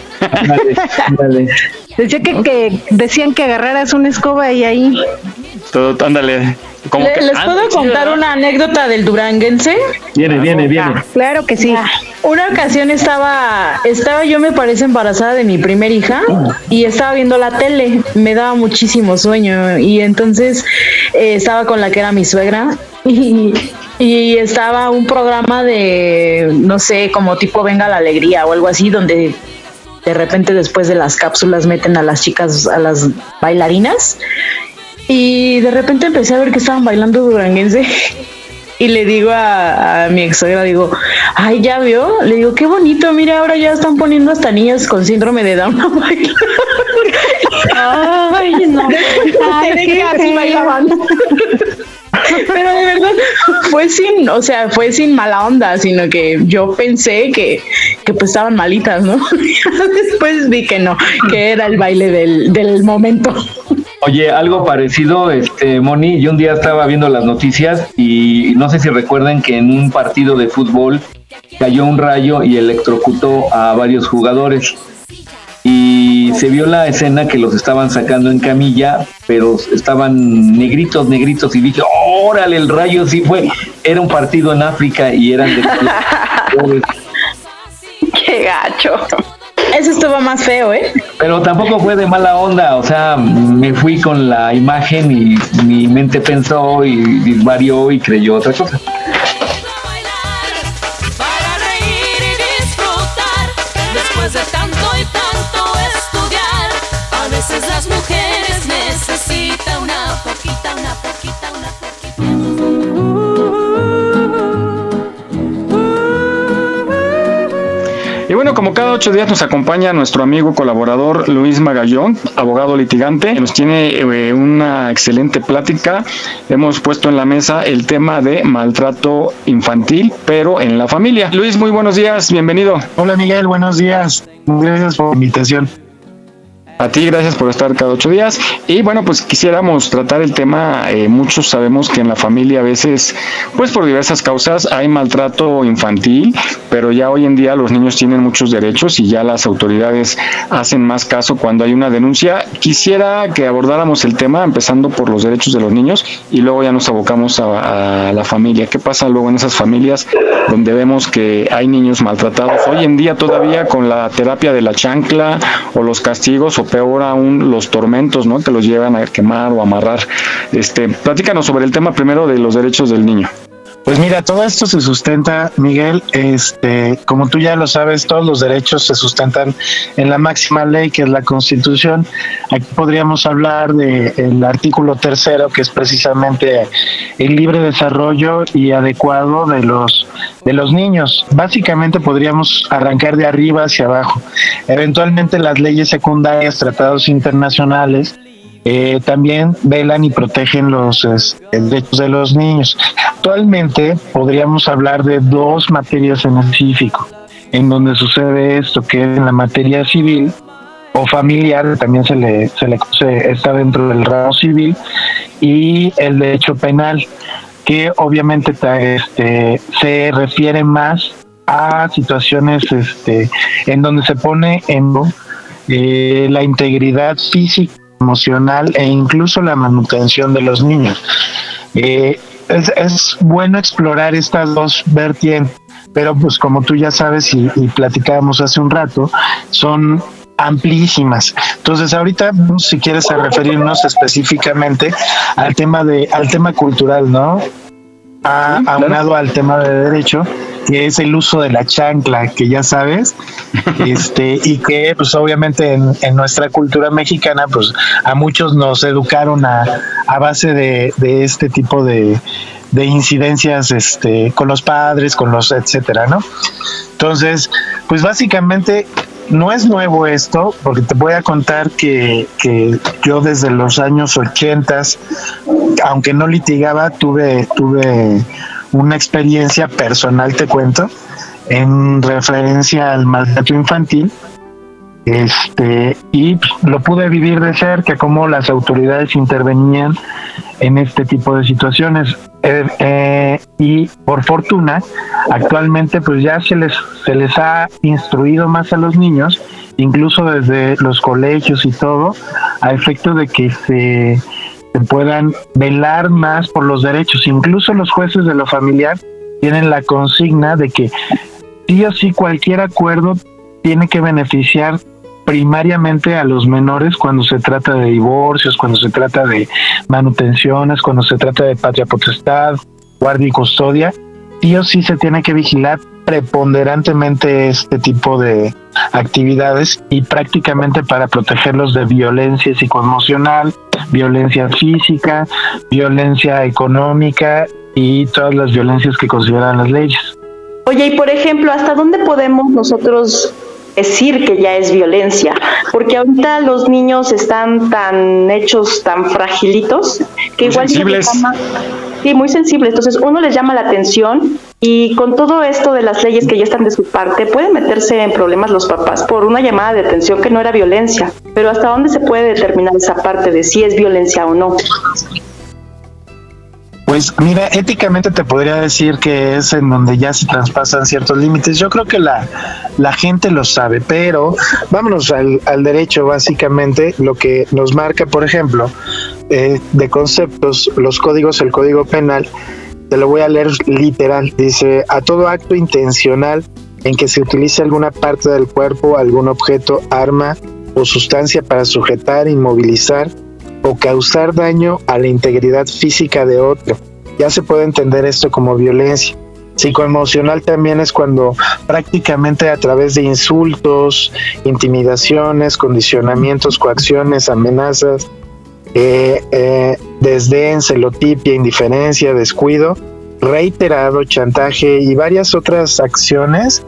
Decía que, que, decían que agarraras una escoba y ahí. Todo, ándale. Como ¿Les, ¿les puedo contar una anécdota del duranguense? Viene, viene, viene. Claro que sí. Una ocasión estaba, estaba yo me parece embarazada de mi primer hija y estaba viendo la tele, me daba muchísimo sueño y entonces eh, estaba con la que era mi suegra y, y estaba un programa de, no sé, como tipo Venga la Alegría o algo así, donde de repente después de las cápsulas meten a las chicas, a las bailarinas. Y de repente empecé a ver que estaban bailando duranguense. Y le digo a, a mi ex suegra, digo, ay, ya vio. Le digo, qué bonito, mira, ahora ya están poniendo hasta niñas con síndrome de Down a bailar. Ay, no. Ay, qué así bailaban. Pero de verdad fue sin, o sea, fue sin mala onda, sino que yo pensé que, que pues estaban malitas, ¿no? Después vi que no, que era el baile del, del momento. Oye, algo parecido, este, Moni, yo un día estaba viendo las noticias y no sé si recuerden que en un partido de fútbol cayó un rayo y electrocutó a varios jugadores. Y se vio la escena que los estaban sacando en camilla, pero estaban negritos, negritos, y dije, órale, el rayo sí fue. Era un partido en África y eran de... Qué gacho. Eso estuvo más feo, ¿eh? Pero tampoco fue de mala onda, o sea, me fui con la imagen y mi mente pensó y varió y creyó otra cosa. Cada ocho días nos acompaña nuestro amigo colaborador Luis Magallón, abogado litigante, nos tiene eh, una excelente plática. Hemos puesto en la mesa el tema de maltrato infantil, pero en la familia. Luis, muy buenos días, bienvenido. Hola Miguel, buenos días. Gracias por la invitación. A ti, gracias por estar cada ocho días. Y bueno, pues quisiéramos tratar el tema. eh, muchos sabemos que en la familia a veces, pues por diversas causas, hay maltrato infantil, pero ya hoy en día los niños tienen muchos derechos y ya las autoridades hacen más caso cuando hay una denuncia. Quisiera que abordáramos el tema empezando por los derechos de los niños y luego ya nos abocamos a, a la familia. ¿Qué pasa luego en esas familias donde vemos que hay niños maltratados? Hoy en día todavía con la terapia de la chancla o los castigos o peor aún los tormentos, ¿no? Que los llevan a quemar o amarrar. Este, platícanos sobre el tema primero de los derechos del niño. Pues mira, todo esto se sustenta, Miguel, este, como tú ya lo sabes, todos los derechos se sustentan en la máxima ley que es la Constitución. Aquí podríamos hablar del artículo tercero, que es precisamente el libre desarrollo y adecuado de los de los niños. Básicamente podríamos arrancar de arriba hacia abajo. Eventualmente las leyes secundarias, tratados internacionales, eh, también velan y protegen los derechos de los niños. Actualmente podríamos hablar de dos materias en específico, en donde sucede esto, que en la materia civil o familiar, también se le, se le se está dentro del ramo civil, y el derecho penal, que obviamente este, se refiere más a situaciones este, en donde se pone en eh, la integridad física, emocional e incluso la manutención de los niños. Eh, es, bueno explorar estas dos vertientes, pero pues como tú ya sabes y, platicábamos hace un rato, son amplísimas. Entonces ahorita si quieres referirnos específicamente al tema de al tema cultural, ¿no? A, aunado al tema de derecho, que es el uso de la chancla, que ya sabes, este, y que pues obviamente en, en nuestra cultura mexicana, pues a muchos nos educaron a, a base de, de este tipo de, de incidencias este, con los padres, con los etcétera, ¿no? Entonces, pues básicamente no es nuevo esto, porque te voy a contar que, que yo desde los años 80, aunque no litigaba, tuve, tuve una experiencia personal, te cuento, en referencia al maltrato infantil. Este, y lo pude vivir de cerca, cómo las autoridades intervenían en este tipo de situaciones. Eh, eh, y por fortuna, actualmente pues ya se les, se les ha instruido más a los niños, incluso desde los colegios y todo, a efecto de que se, se puedan velar más por los derechos. Incluso los jueces de lo familiar tienen la consigna de que sí o sí cualquier acuerdo tiene que beneficiar primariamente a los menores cuando se trata de divorcios, cuando se trata de manutenciones, cuando se trata de patria potestad, guardia y custodia, sí o sí se tiene que vigilar preponderantemente este tipo de actividades y prácticamente para protegerlos de violencia psicoemocional, violencia física, violencia económica y todas las violencias que consideran las leyes. Oye, y por ejemplo, ¿hasta dónde podemos nosotros decir que ya es violencia? Porque ahorita los niños están tan hechos, tan fragilitos, que Muy igual les sensibles. llama- sí, muy sensibles. Entonces uno les llama la atención y con todo esto de las leyes que ya están de su parte, pueden meterse en problemas los papás por una llamada de atención que no era violencia. Pero ¿hasta dónde se puede determinar esa parte de si es violencia o no? Pues mira, éticamente te podría decir que es en donde ya se traspasan ciertos límites. Yo creo que la, la gente lo sabe, pero vámonos al, al derecho básicamente, lo que nos marca, por ejemplo, eh, de conceptos, los códigos, el código penal, te lo voy a leer literal, dice, a todo acto intencional en que se utilice alguna parte del cuerpo, algún objeto, arma o sustancia para sujetar, inmovilizar, o causar daño a la integridad física de otro. Ya se puede entender esto como violencia. Psicoemocional también es cuando prácticamente a través de insultos, intimidaciones, condicionamientos, coacciones, amenazas, eh, eh, desdén, celotipia, indiferencia, descuido, reiterado, chantaje y varias otras acciones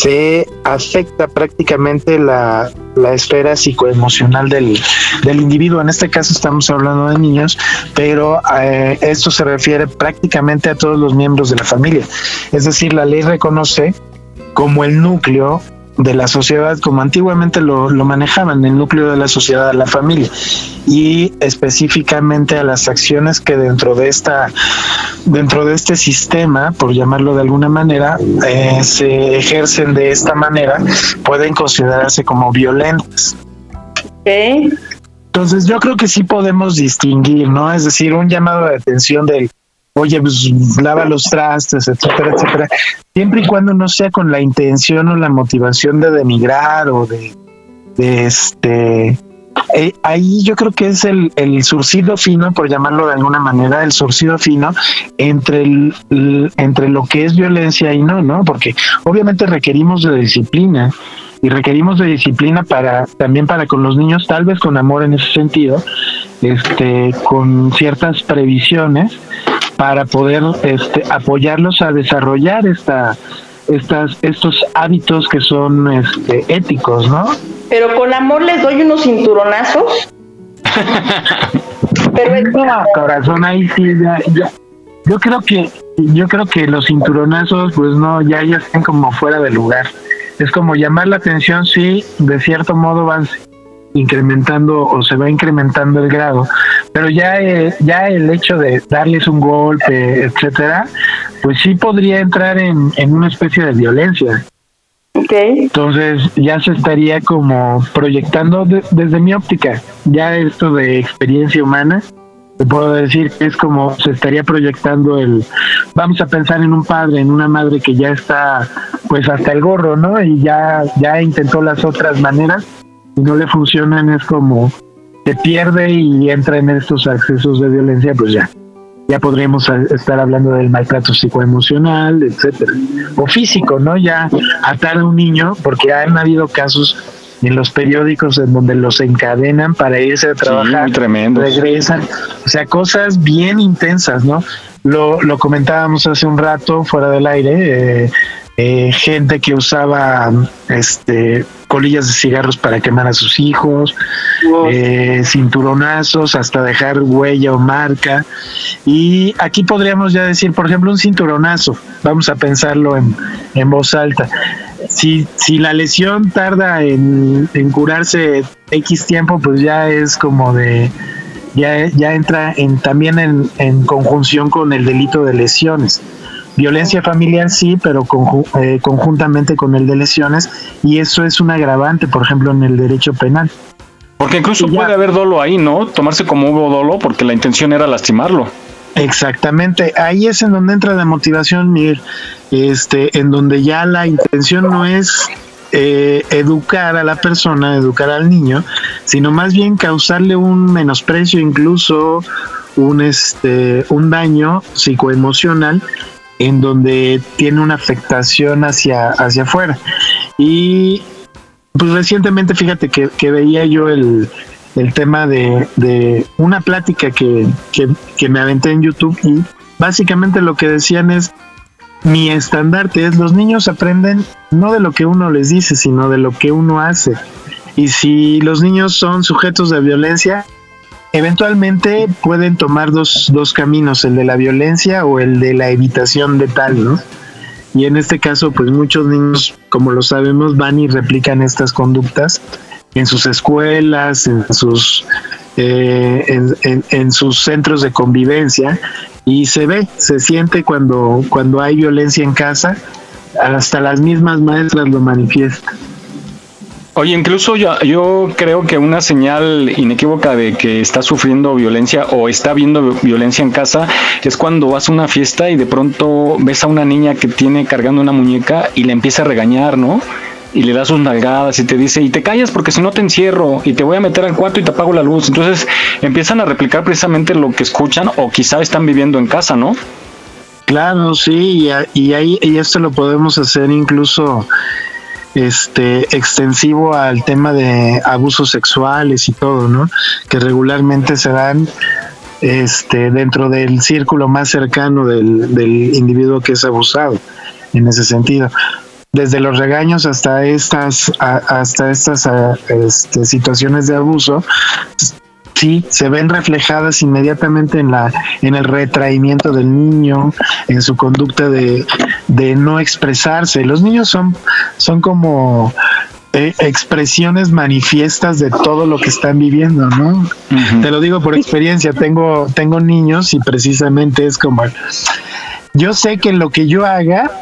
se afecta prácticamente la, esfera psicoemocional del, del, individuo. En este caso estamos hablando de niños, pero eh, esto se refiere prácticamente a todos los miembros de la familia. Es decir, la ley reconoce como el núcleo de la sociedad como antiguamente lo, lo, manejaban, el núcleo de la sociedad, la familia, y específicamente a las acciones que dentro de esta, dentro de este sistema, por llamarlo de alguna manera, eh, se ejercen de esta manera, pueden considerarse como violentas. Entonces yo creo que sí podemos distinguir, ¿no? Es decir, un llamado de atención del oye, pues lava los trastes, etcétera, etcétera, siempre y cuando no sea con la intención o la motivación de denigrar o de, este... Eh, ahí yo creo que es el, el surcido fino, por llamarlo de alguna manera, el surcido fino entre, el, entre lo que es violencia y no, ¿no? Porque obviamente requerimos de disciplina y requerimos de disciplina para también para con los niños, tal vez con amor en ese sentido, este, con ciertas previsiones para poder este, apoyarlos a desarrollar esta, estas, estos hábitos que son este, éticos, ¿no? Pero con amor les doy unos cinturonazos. Pero no, corazón, ahí sí, ya, Yo creo que, yo creo que los cinturonazos, pues no, ya, ya están como fuera de lugar. Es como llamar la atención, sí, de cierto modo van incrementando o se va incrementando el grado, pero ya, eh, ya el hecho de darles un golpe, etcétera, pues sí podría entrar en, en una especie de violencia. Okay. Entonces ya se estaría como proyectando desde mi óptica, ya esto de experiencia humana, te puedo decir que es como se estaría proyectando el, vamos a pensar en un padre, en una madre que ya está pues hasta el gorro, ¿no? Y ya, ya intentó las otras maneras no le funcionan, es como se pierde y entra en estos accesos de violencia, pues ya, ya podríamos estar hablando del maltrato psicoemocional, etcétera, o físico, ¿no? Ya atar a un niño, porque han habido casos en los periódicos en donde los encadenan para irse a trabajar, tremendo. regresan, o sea, cosas bien intensas, ¿no? Lo, lo comentábamos hace un rato fuera del aire, eh, eh, gente que usaba este colillas de cigarros para quemar a sus hijos, eh, cinturonazos hasta dejar huella o marca. Y aquí podríamos ya decir, por ejemplo, un cinturonazo, vamos a pensarlo en, en voz alta. Si, si la lesión tarda en, en curarse X tiempo, pues ya es como de, ya, ya entra en, también en, en conjunción con el delito de lesiones. Violencia familiar sí, pero eh, conjuntamente con el de lesiones, y eso es un agravante, por ejemplo, en el derecho penal. Porque incluso puede haber dolo ahí, ¿no? Tomarse como hubo dolo porque la intención era lastimarlo. Exactamente, ahí es en donde entra la motivación, Miguel, este, en donde ya la intención no es eh, educar a la persona, educar al niño, sino más bien causarle un menosprecio, incluso un este un daño psicoemocional en donde tiene una afectación hacia, hacia afuera. Y pues recientemente, fíjate que, veía yo el, tema de, una plática que, que, me aventé en YouTube y básicamente lo que decían es, mi estandarte es, los niños aprenden no de lo que uno les dice, sino de lo que uno hace. Y si los niños son sujetos de violencia, eventualmente pueden tomar dos, dos caminos, el de la violencia o el de la evitación de tal, ¿no? Y en este caso, pues muchos niños, como lo sabemos, van y replican estas conductas en sus escuelas, en sus, eh, en, sus centros de convivencia, y se ve, se siente cuando, cuando hay violencia en casa, hasta las mismas maestras lo manifiestan. Oye, incluso yo, yo creo que una señal inequívoca de que está sufriendo violencia o está viendo violencia en casa es cuando vas a una fiesta y de pronto ves a una niña que tiene cargando una muñeca y le empieza a regañar, ¿no? y le das sus nalgadas y te dice, y te callas porque si no te encierro y te voy a meter al cuarto y te apago la luz. Entonces empiezan a replicar precisamente lo que escuchan o quizá están viviendo en casa, ¿no? Claro, sí, y, y ahí y esto lo podemos hacer incluso este extensivo al tema de abusos sexuales y todo, ¿no? Que regularmente se dan este dentro del círculo más cercano del, del individuo que es abusado en ese sentido desde los regaños hasta estas hasta estas este, situaciones de abuso sí se ven reflejadas inmediatamente en la en el retraimiento del niño en su conducta de, de no expresarse los niños son son como eh, expresiones manifiestas de todo lo que están viviendo, ¿no? Te lo digo por experiencia, tengo, tengo niños y precisamente es como, yo sé que lo que yo haga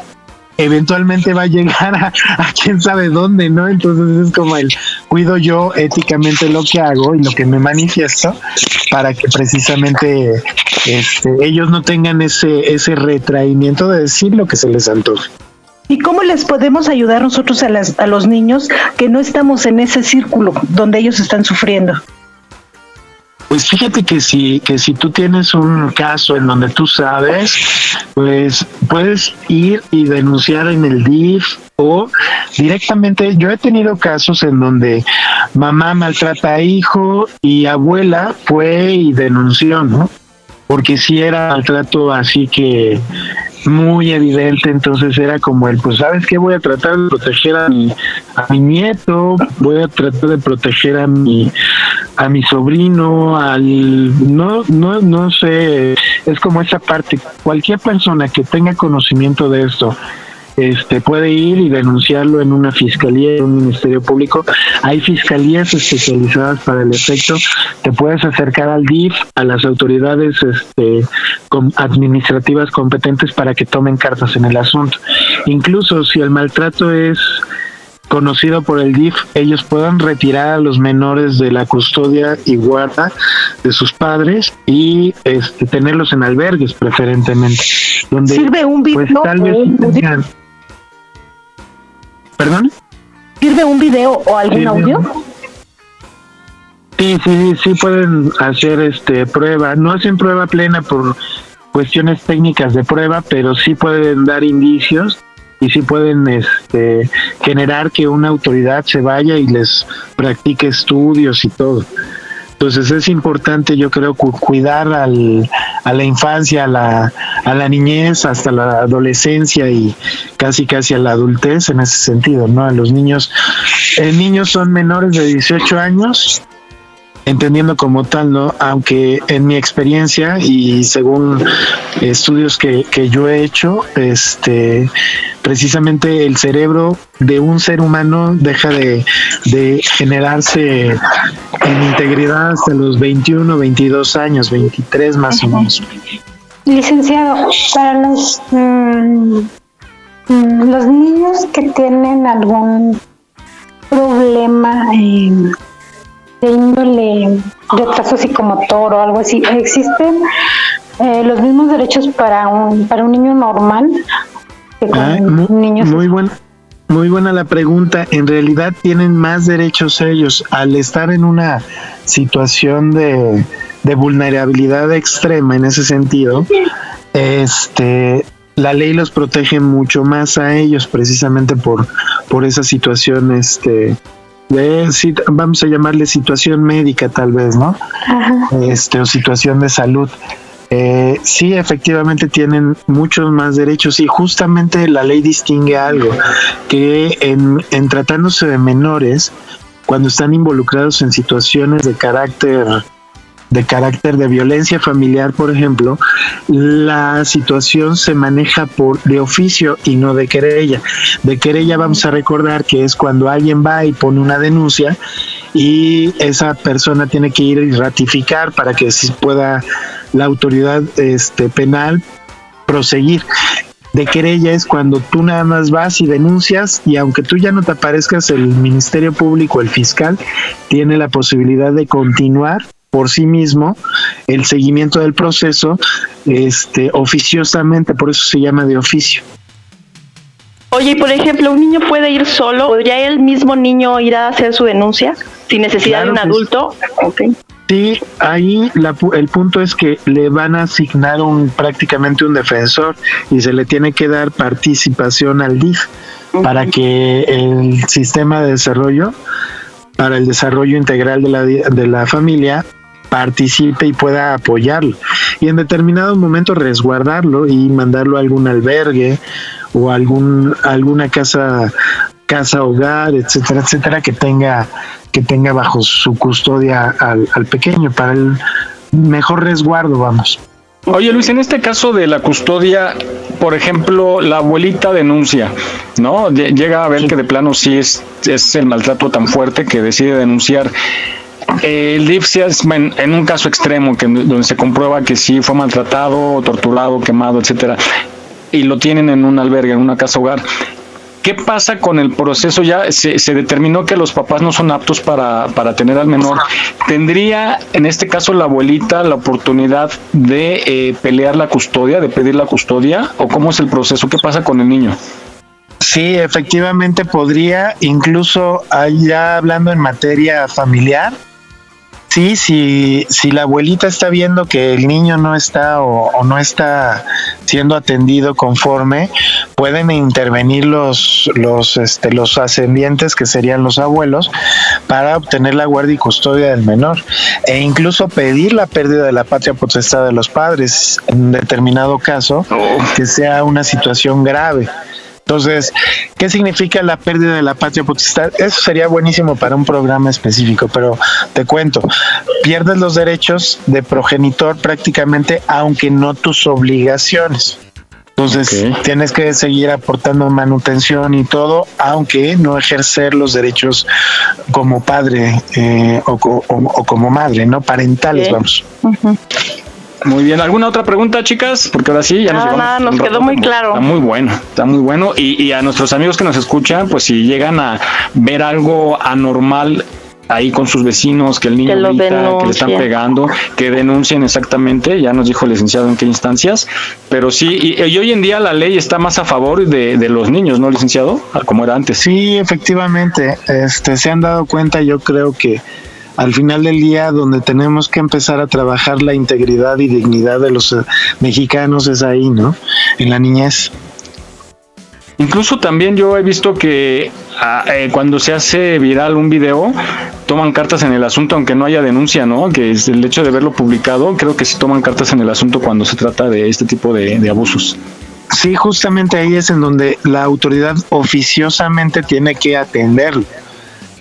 eventualmente va a llegar a, quién sabe dónde, ¿no? Entonces es como el cuido yo éticamente lo que hago y lo que me manifiesto para que precisamente este, ellos no tengan ese, ese retraimiento de decir lo que se les antoja. ¿Y cómo les podemos ayudar nosotros a, las, a los niños que no estamos en ese círculo donde ellos están sufriendo? Pues fíjate que si, que si tú tienes un caso en donde tú sabes, pues puedes ir y denunciar en el DIF o directamente, yo he tenido casos en donde mamá maltrata a hijo y abuela fue y denunció, ¿no? Porque si era maltrato así que muy evidente, entonces era como el, pues sabes qué, voy a tratar de proteger a mi, a mi nieto, voy a tratar de proteger a mi, a mi sobrino, al, no, no, no sé, es como esa parte, cualquier persona que tenga conocimiento de esto, este, puede ir y denunciarlo en una fiscalía, en un ministerio público. Hay fiscalías especializadas para el efecto. Te puedes acercar al DIF, a las autoridades este, administrativas competentes para que tomen cartas en el asunto. Incluso si el maltrato es conocido por el DIF, ellos puedan retirar a los menores de la custodia y guarda de sus padres y este, tenerlos en albergues preferentemente. Donde, Sirve un pues, tal vez ¿Perdón? ¿Sirve un video o algún audio? Sí, sí, sí pueden hacer este prueba. No hacen prueba plena por cuestiones técnicas de prueba, pero sí pueden dar indicios y sí pueden este, generar que una autoridad se vaya y les practique estudios y todo. Entonces es importante, yo creo, cuidar al, a la infancia, a la, a la niñez, hasta la adolescencia y casi casi a la adultez en ese sentido, ¿no? A los niños, eh, niños son menores de 18 años, entendiendo como tal, ¿no? Aunque en mi experiencia y según estudios que, que yo he hecho, este precisamente el cerebro de un ser humano deja de, de generarse en integridad hasta los 21, 22 años, 23 más o menos. Licenciado, para los, mm, mm, los niños que tienen algún problema eh, de índole retraso psicomotor o algo así, ¿existen eh, los mismos derechos para un, para un niño normal que con niños? Muy buena. Muy buena la pregunta. En realidad tienen más derechos ellos al estar en una situación de, de vulnerabilidad extrema en ese sentido. Este, la ley los protege mucho más a ellos precisamente por, por esa situación este, de, vamos a llamarle situación médica tal vez, ¿no? Este, o situación de salud. Eh, sí, efectivamente tienen muchos más derechos y justamente la ley distingue algo, que en, en tratándose de menores, cuando están involucrados en situaciones de carácter de carácter de violencia familiar, por ejemplo, la situación se maneja por de oficio y no de querella. De querella vamos a recordar que es cuando alguien va y pone una denuncia y esa persona tiene que ir y ratificar para que se pueda la autoridad este, penal proseguir. De querella es cuando tú nada más vas y denuncias y aunque tú ya no te aparezcas, el Ministerio Público, el fiscal, tiene la posibilidad de continuar por sí mismo el seguimiento del proceso este oficiosamente, por eso se llama de oficio. Oye, y por ejemplo, ¿un niño puede ir solo? ¿Podría el mismo niño ir a hacer su denuncia sin necesidad de un adulto? Sí, ahí el punto es que le van a asignar un prácticamente un defensor y se le tiene que dar participación al DIF para que el sistema de desarrollo, para el desarrollo integral de la, de la familia, participe y pueda apoyarlo. Y en determinado momento resguardarlo y mandarlo a algún albergue o algún alguna casa casa hogar, etcétera, etcétera, que tenga que tenga bajo su custodia al, pequeño para el mejor resguardo, vamos. Oye Luis, en este caso de la custodia, por ejemplo, la abuelita denuncia, ¿no? Llega a ver que de plano sí es, es el maltrato tan fuerte que decide denunciar. El DIF en, en, un caso extremo que donde se comprueba que sí fue maltratado, torturado, quemado, etcétera, y lo tienen en un albergue, en una casa hogar. ¿Qué pasa con el proceso? Ya se, determinó que los papás no son aptos para, para, tener al menor. ¿Tendría, en este caso, la abuelita la oportunidad de eh, pelear la custodia, de pedir la custodia? ¿O cómo es el proceso? ¿Qué pasa con el niño? Sí, efectivamente podría, incluso ya hablando en materia familiar, Sí, si, si la abuelita está viendo que el niño no está o, no está siendo atendido conforme, pueden intervenir los, los, este, los ascendientes, que serían los abuelos, para obtener la guardia y custodia del menor e incluso pedir la pérdida de la patria potestad de los padres en determinado caso que sea una situación grave. Entonces, ¿qué significa la pérdida de la patria potestad? Eso sería buenísimo para un programa específico, pero te cuento, pierdes los derechos de progenitor prácticamente, aunque no tus obligaciones. Entonces tienes que seguir aportando manutención y todo, aunque no ejercer los derechos como padre eh, o, como madre, ¿no? Parentales, vamos. Muy bien, ¿alguna otra pregunta, chicas? Porque ahora sí, ya nos, nada, nos quedó muy claro. Está muy bueno, está muy bueno. Y, y a nuestros amigos que nos escuchan, pues si llegan a ver algo anormal ahí con sus vecinos, que el niño que, que le están pegando, que denuncien exactamente, ya nos dijo el licenciado en qué instancias, pero sí, y, y hoy en día la ley está más a favor de, de, los niños, ¿no, licenciado? Como era antes. Sí, efectivamente, este, se han dado cuenta, yo creo que al final del día donde tenemos que empezar a trabajar la integridad y dignidad de los eh, mexicanos es ahí, ¿no? En la niñez. Incluso también yo he visto que ah, eh, cuando se hace viral un video, toman cartas en el asunto, aunque no haya denuncia, ¿no? Que es el hecho de verlo publicado, creo que sí toman cartas en el asunto cuando se trata de este tipo de, de abusos. Sí, justamente ahí es en donde la autoridad oficiosamente tiene que atenderlo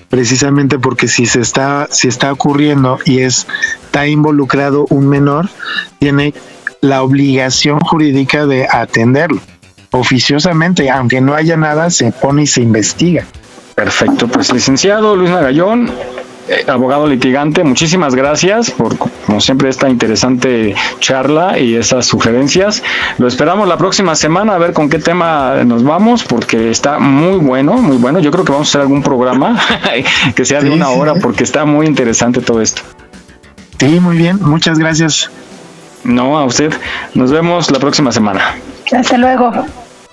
precisamente porque si se está si está ocurriendo y es está involucrado un menor tiene la obligación jurídica de atenderlo oficiosamente. Aunque no haya nada se pone y se investiga. Perfecto pues licenciado Luis Nagallón abogado litigante, muchísimas gracias por, como siempre, esta interesante charla y esas sugerencias. Lo esperamos la próxima semana a ver con qué tema nos vamos, porque está muy bueno, muy bueno. Yo creo que vamos a hacer algún programa que sea de una hora, porque está muy interesante todo esto. Sí, muy bien, muchas gracias. No, a usted. Nos vemos la próxima semana. Hasta luego.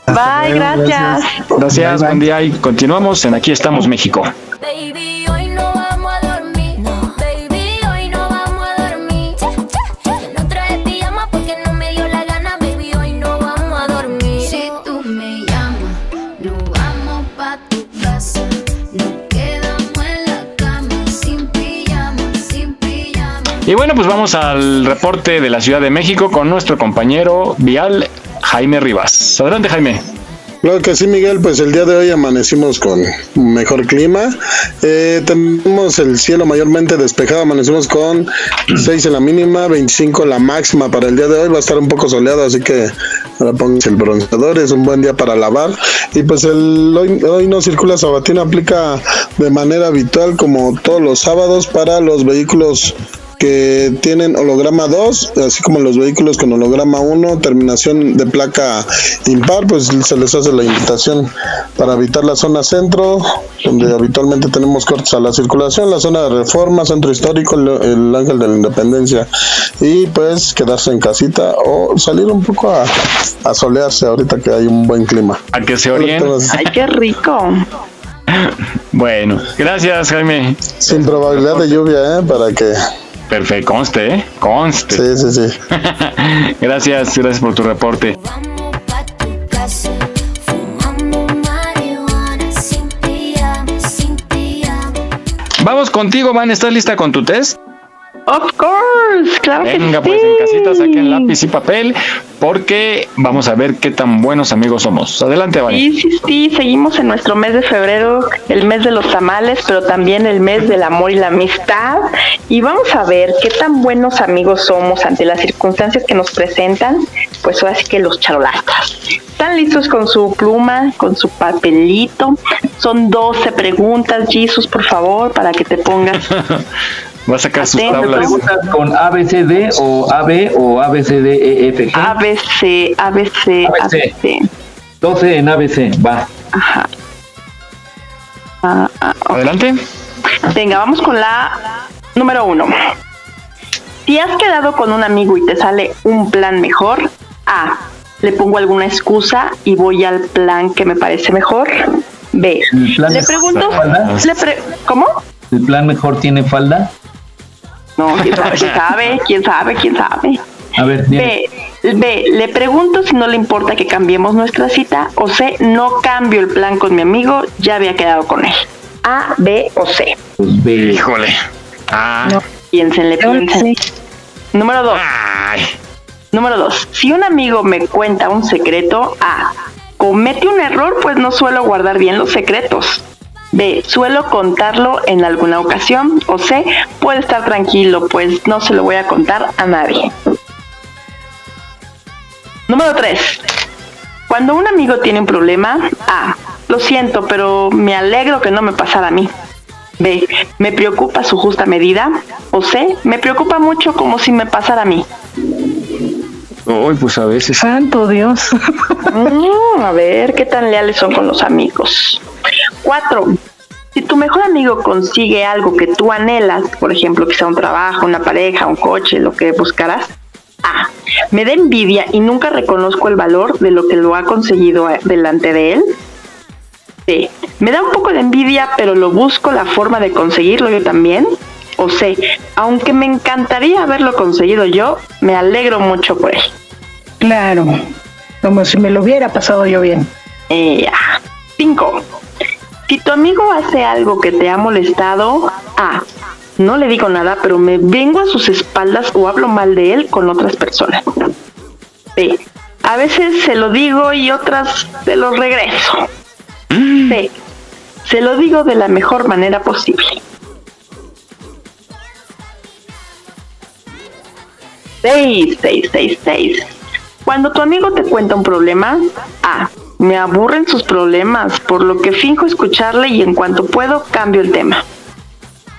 Bye, gracias. Gracias, buen día y continuamos en Aquí estamos México. Y bueno, pues vamos al reporte de la Ciudad de México con nuestro compañero vial Jaime Rivas. Adelante, Jaime. Claro que sí, Miguel, pues el día de hoy amanecimos con mejor clima. Eh, tenemos el cielo mayormente despejado, amanecimos con 6 en la mínima, 25 en la máxima para el día de hoy. Va a estar un poco soleado, así que ahora pónganse el bronceador, es un buen día para lavar. Y pues el hoy, hoy no circula sabatina, aplica de manera habitual como todos los sábados para los vehículos que tienen holograma 2, así como los vehículos con holograma 1, terminación de placa impar, pues se les hace la invitación para evitar la zona centro, donde habitualmente tenemos cortes a la circulación, la zona de reforma, centro histórico, el, el ángel de la independencia, y pues quedarse en casita o salir un poco a, a solearse ahorita que hay un buen clima. A que se orien. Ay, qué rico. Bueno, gracias Jaime. Sin probabilidad de lluvia, ¿eh? Para que... Perfecto, conste, ¿eh? Conste. Sí, sí, sí. gracias, gracias por tu reporte. Vamos contigo, Van. ¿Estás lista con tu test? Of course, claro Venga, que pues sí. en casita saquen lápiz y papel porque vamos a ver qué tan buenos amigos somos. Adelante, Vani. Sí, sí, sí, seguimos en nuestro mes de febrero, el mes de los tamales, pero también el mes del amor y la amistad. Y vamos a ver qué tan buenos amigos somos ante las circunstancias que nos presentan, pues ahora sí que los charolastas. ¿Están listos con su pluma, con su papelito? Son 12 preguntas, Jesus, por favor, para que te pongas Va a sacar sus tablas. ¿Preguntas con ABCD o AB o ABCDEF? ABC, ABC, ABC. ABC. 12 en ABC, va. Ajá. Ah, ah. Adelante. Venga, vamos con la número uno. Si has quedado con un amigo y te sale un plan mejor, A. Le pongo alguna excusa y voy al plan que me parece mejor. B. ¿El plan Le pregunto. Le pre- ¿Cómo? ¿El plan mejor tiene falda? No, quién sabe, quién sabe, quién sabe, quién sabe. A ver. B, B, le pregunto si no le importa que cambiemos nuestra cita. O C, no cambio el plan con mi amigo, ya había quedado con él. A, B o C. Pues B. Híjole. Ah. Piénsenle, piénsenle. Número dos. Número dos. Si un amigo me cuenta un secreto, A. Comete un error, pues no suelo guardar bien los secretos. B. Suelo contarlo en alguna ocasión. O C. Puede estar tranquilo, pues no se lo voy a contar a nadie. Número 3. Cuando un amigo tiene un problema, A. Lo siento, pero me alegro que no me pasara a mí. B. Me preocupa su justa medida. O C. Me preocupa mucho como si me pasara a mí. Uy, pues a veces. Santo Dios. Mm, a ver, ¿qué tan leales son con los amigos? Cuatro. Si tu mejor amigo consigue algo que tú anhelas, por ejemplo, sea un trabajo, una pareja, un coche, lo que buscarás, A. Me da envidia y nunca reconozco el valor de lo que lo ha conseguido eh, delante de él. B. Me da un poco de envidia, pero lo busco la forma de conseguirlo yo también. O C. Aunque me encantaría haberlo conseguido yo, me alegro mucho por él. Claro, como si me lo hubiera pasado yo bien. Eh. Cinco. Si tu amigo hace algo que te ha molestado, A. No le digo nada, pero me vengo a sus espaldas o hablo mal de él con otras personas. B. A veces se lo digo y otras se lo regreso. C. Se lo digo de la mejor manera posible. Seis, seis, seis, seis. Cuando tu amigo te cuenta un problema, A. Me aburren sus problemas, por lo que finjo escucharle y en cuanto puedo cambio el tema.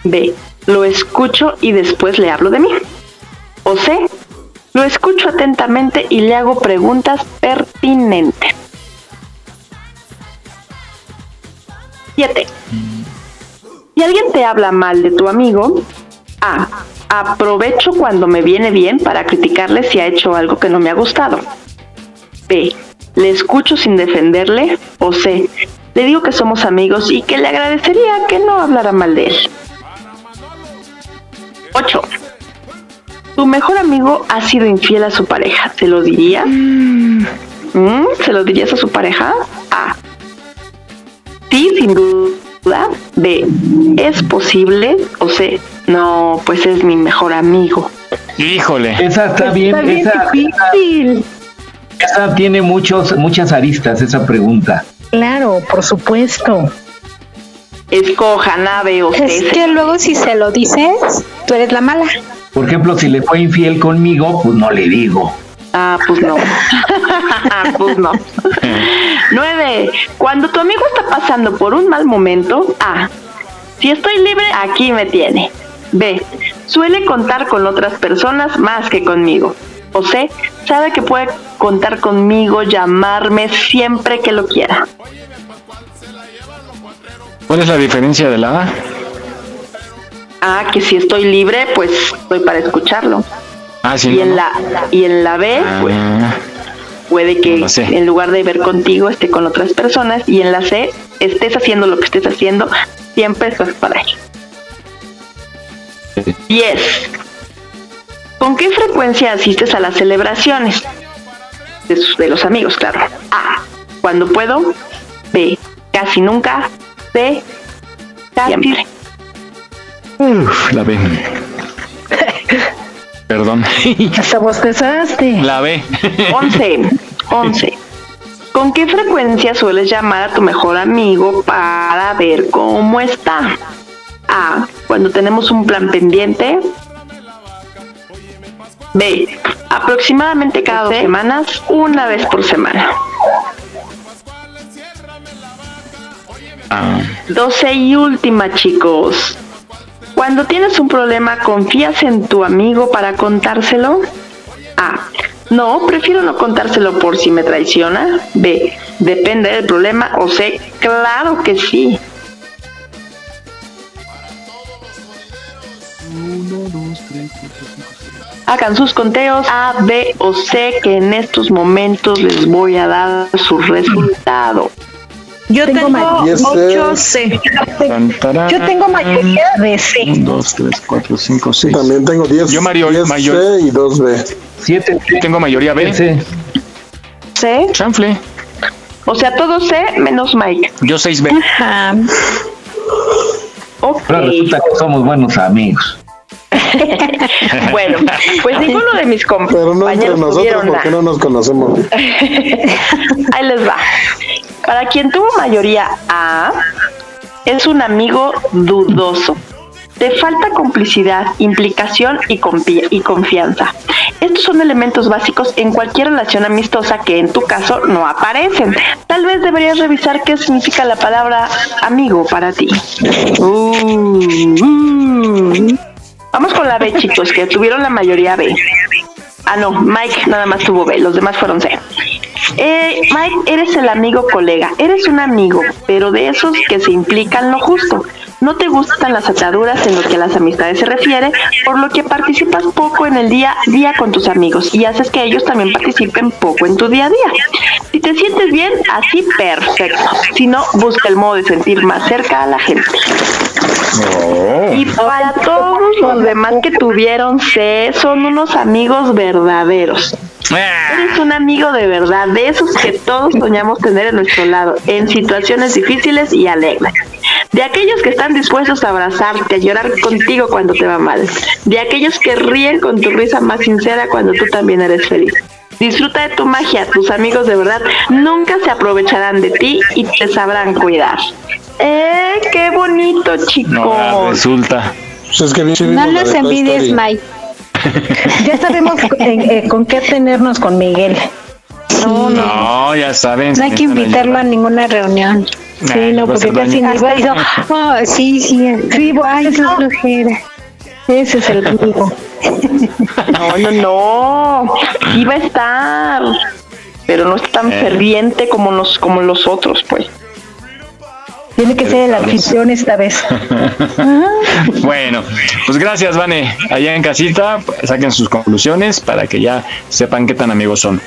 B. Lo escucho y después le hablo de mí. O C. Lo escucho atentamente y le hago preguntas pertinentes. 7. Si alguien te habla mal de tu amigo, A. Aprovecho cuando me viene bien para criticarle si ha hecho algo que no me ha gustado. B. Le escucho sin defenderle. O C. Le digo que somos amigos y que le agradecería que no hablara mal de él. 8. Tu mejor amigo ha sido infiel a su pareja. ¿Se lo dirías? Mm, ¿Se lo dirías a su pareja? A. Sí, sin duda. B. ¿Es posible? O C. No, pues es mi mejor amigo. Híjole. Esa está bien, bien esa, difícil. esa tiene muchos, muchas aristas, esa pregunta. Claro, por supuesto. Escojan A, B o. Es que luego si se lo dices, tú eres la mala. Por ejemplo, si le fue infiel conmigo, pues no le digo. Ah, pues no. pues no. Nueve. Cuando tu amigo está pasando por un mal momento, A. Si estoy libre, aquí me tiene. B. suele contar con otras personas más que conmigo. José sabe que puede contar conmigo, llamarme siempre que lo quiera. ¿Cuál es la diferencia de la A? Ah, que si estoy libre, pues estoy para escucharlo. Ah, sí. y no, en no. la y en la B, pues Ah, puede que No en lugar de ver contigo esté con otras personas y en la C estés haciendo lo que estés haciendo, siempre estás para él. 10. ¿Con qué frecuencia asistes a las celebraciones? De, sus- de los amigos, claro. A. Cuando puedo. B. Casi nunca. C. Siempre. uf, la B. Perdón. Hasta bostezaste. La B. 11. 11. ¿Con qué frecuencia sueles llamar a tu mejor amigo para ver cómo está? A. Cuando tenemos un plan pendiente. B. Aproximadamente cada dos semanas, una vez por semana. Ah, 12 y última, chicos. Cuando tienes un problema, ¿confías en tu amigo para contárselo? A. No, prefiero no contárselo por si me traiciona. B. Depende del problema. O C. Claro que sí. Hagan sus conteos A, B o C que en estos momentos les voy a dar su resultado. Yo tengo, 8C. tan, tarán. Yo tengo mayoría de C. 1, 2, 3, 4, 5, 6. También tengo 10. Yo, Mario, 10 mayor- C y 2B. 7. Tengo mayoría B. C. ¿C? Chanfle. O sea, todo C menos Mike. Yo 6B. Ajá. Ok. Ahora resulta que somos buenos amigos. Bueno, pues ninguno de mis Pero no entre compañeros nosotros porque no nos conocemos. Ahí les va. Para quien tuvo mayoría A, es un amigo dudoso. Te falta complicidad, implicación y confianza. Estos son elementos básicos en cualquier relación amistosa que en tu caso no aparecen. Tal vez deberías revisar qué significa la palabra amigo para ti. Uh, uh. Vamos con la B, chicos, que tuvieron la mayoría B. Ah, no, Mike nada más tuvo B, los demás fueron C. Eh, Mike, eres el amigo colega, eres un amigo, pero de esos que se implican lo justo. No te gustan las ataduras en lo que a las amistades se refiere, por lo que participas poco en el día a día con tus amigos y haces que ellos también participen poco en tu día a día. Si te sientes bien, así perfecto. Si no, busca el modo de sentir más cerca a la gente. Y para todos los demás que tuvieron C, son unos amigos verdaderos. Eres un amigo de verdad, de esos que todos soñamos tener en nuestro lado, en situaciones difíciles y alegres. De aquellos que están dispuestos a abrazarte, a llorar contigo cuando te va mal. De aquellos que ríen con tu risa más sincera cuando tú también eres feliz. Disfruta de tu magia, tus amigos de verdad nunca se aprovecharán de ti y te sabrán cuidar. ¡Eh, qué bonito, No, chicos! ah, resulta. Pues es que bien- sí No los envidies. Mike. Ya sabemos eh, eh, con qué tenernos con Miguel. No, no. No, ya saben. No hay que invitarlo a ninguna reunión. Nah, Sí, no, a porque casi hasta hizo, oh, sí, sí, sí, ay, qué flojera. Ese es el amigo. No, no, no. Va a estar. Pero no es tan Eh. ferviente como, nos, como los otros, pues. Tiene que ser el anfitrión esta vez. Bueno, pues gracias, Vane. Allá en casita, saquen sus conclusiones para que ya sepan qué tan amigos son.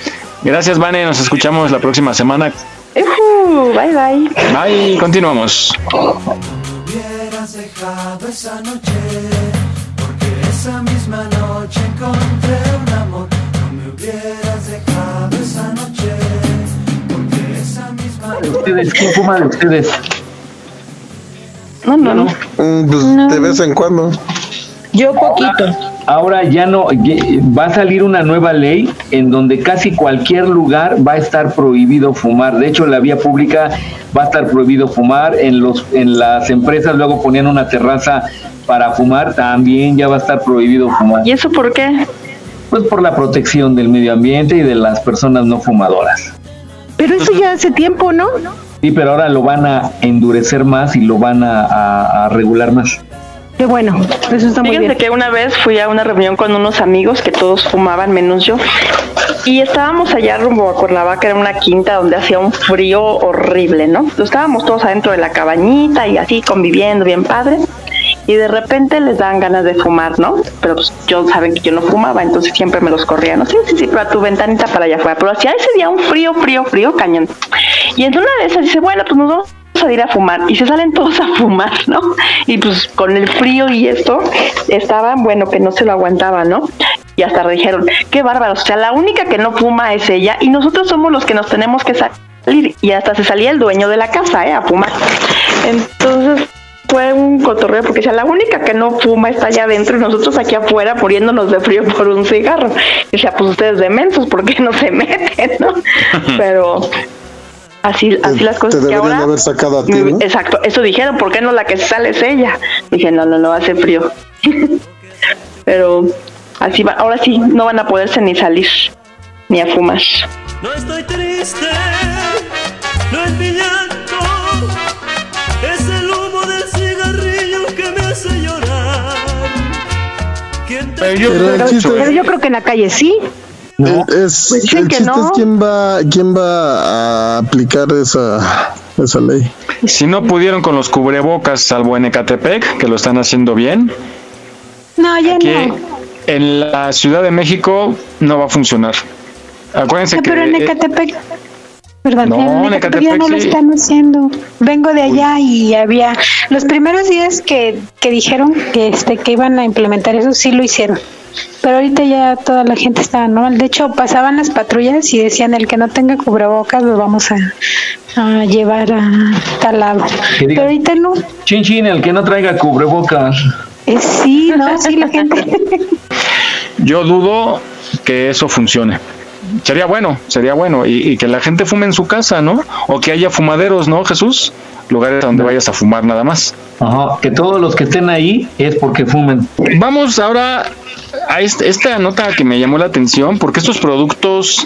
Gracias, Vane. Nos escuchamos la próxima semana. Ujú, bye, bye. Bye, continuamos. hubieras dejado esa noche, porque esa misma noche encontré un amor. No me hubieras dejado esa noche, porque esa misma ¿Ustedes quién fuma de ustedes? No, no, no. Mm, Pues de vez en cuando. Yo poquito. Ahora ya no, va a salir una nueva ley en donde casi cualquier lugar va a estar prohibido fumar. De hecho, en la vía pública va a estar prohibido fumar. En los, en las empresas luego ponían una terraza para fumar, también ya va a estar prohibido fumar. ¿Y eso por qué? Pues por la protección del medio ambiente y de las personas no fumadoras. Pero eso ya hace tiempo, ¿no? Sí, pero ahora lo van a endurecer más y lo van a, a- a regular más. Qué bueno, eso está muy Fíjense bien. que una vez fui a una reunión con unos amigos que todos fumaban menos yo. Y estábamos allá rumbo a Cuernavaca, era una quinta donde hacía un frío horrible, ¿no? Estábamos todos adentro de la cabañita y así conviviendo bien padre. Y de repente les dan ganas de fumar, ¿no? Pero pues yo saben que yo no fumaba, entonces siempre me los corría, ¿no? Sí, sí, sí, pero a tu ventanita para allá afuera. Pero hacía ese día un frío, frío, frío, cañón. Y en una de esas dice, bueno, pues nos vamos a ir a fumar y se salen todos a fumar, ¿no? Y pues con el frío y esto estaban, bueno, que no se lo aguantaban, ¿no? Y hasta dijeron, qué bárbaros, o sea, la única que no fuma es ella y nosotros somos los que nos tenemos que salir y hasta se salía el dueño de la casa, ¿eh? A fumar. Entonces fue un cotorreo porque decía, la única que no fuma está allá adentro y nosotros aquí afuera muriéndonos de frío por un cigarro. Y decía, pues ustedes demensos, ¿por qué no se meten, no? Pero así, así las Te cosas que deberían ahora... de haber sacado a ti, ¿no? Exacto, eso dijeron, ¿por qué no la que sale es ella? Dije, no, no, no, hace frío. Pero así va, ahora sí, no van a poderse ni salir, ni a fumar. No estoy triste, no es mi Pero yo, Pero el chiste- Pero yo creo que en la calle sí. Es, Pues dicen el que chiste no. es quién va, quién va a aplicar esa, esa ley. Si no pudieron con los cubrebocas, salvo en Ecatepec, que lo están haciendo bien, No, ya aquí no. en la Ciudad de México no va a funcionar. Acuérdense No, que pero en eh, Ecatepec, perdón, No, en Ecatepec no lo están haciendo. Vengo de allá y había los primeros días que, que dijeron que este que iban a implementar eso sí lo hicieron. Pero ahorita ya toda la gente está normal. De hecho, pasaban las patrullas y decían el que no tenga cubrebocas lo vamos a, a llevar a tal lado. Pero ahorita no. Chin chin, el que no traiga cubrebocas. Eh, sí, no, sí la gente. yo dudo que eso funcione. Sería bueno, sería bueno. Y, y que la gente fume en su casa, ¿no? O que haya fumaderos, ¿no, Jesús? Lugares donde vayas a fumar nada más. Ajá, que todos los que estén ahí es porque fumen. Vamos ahora a est- esta nota que me llamó la atención, porque estos productos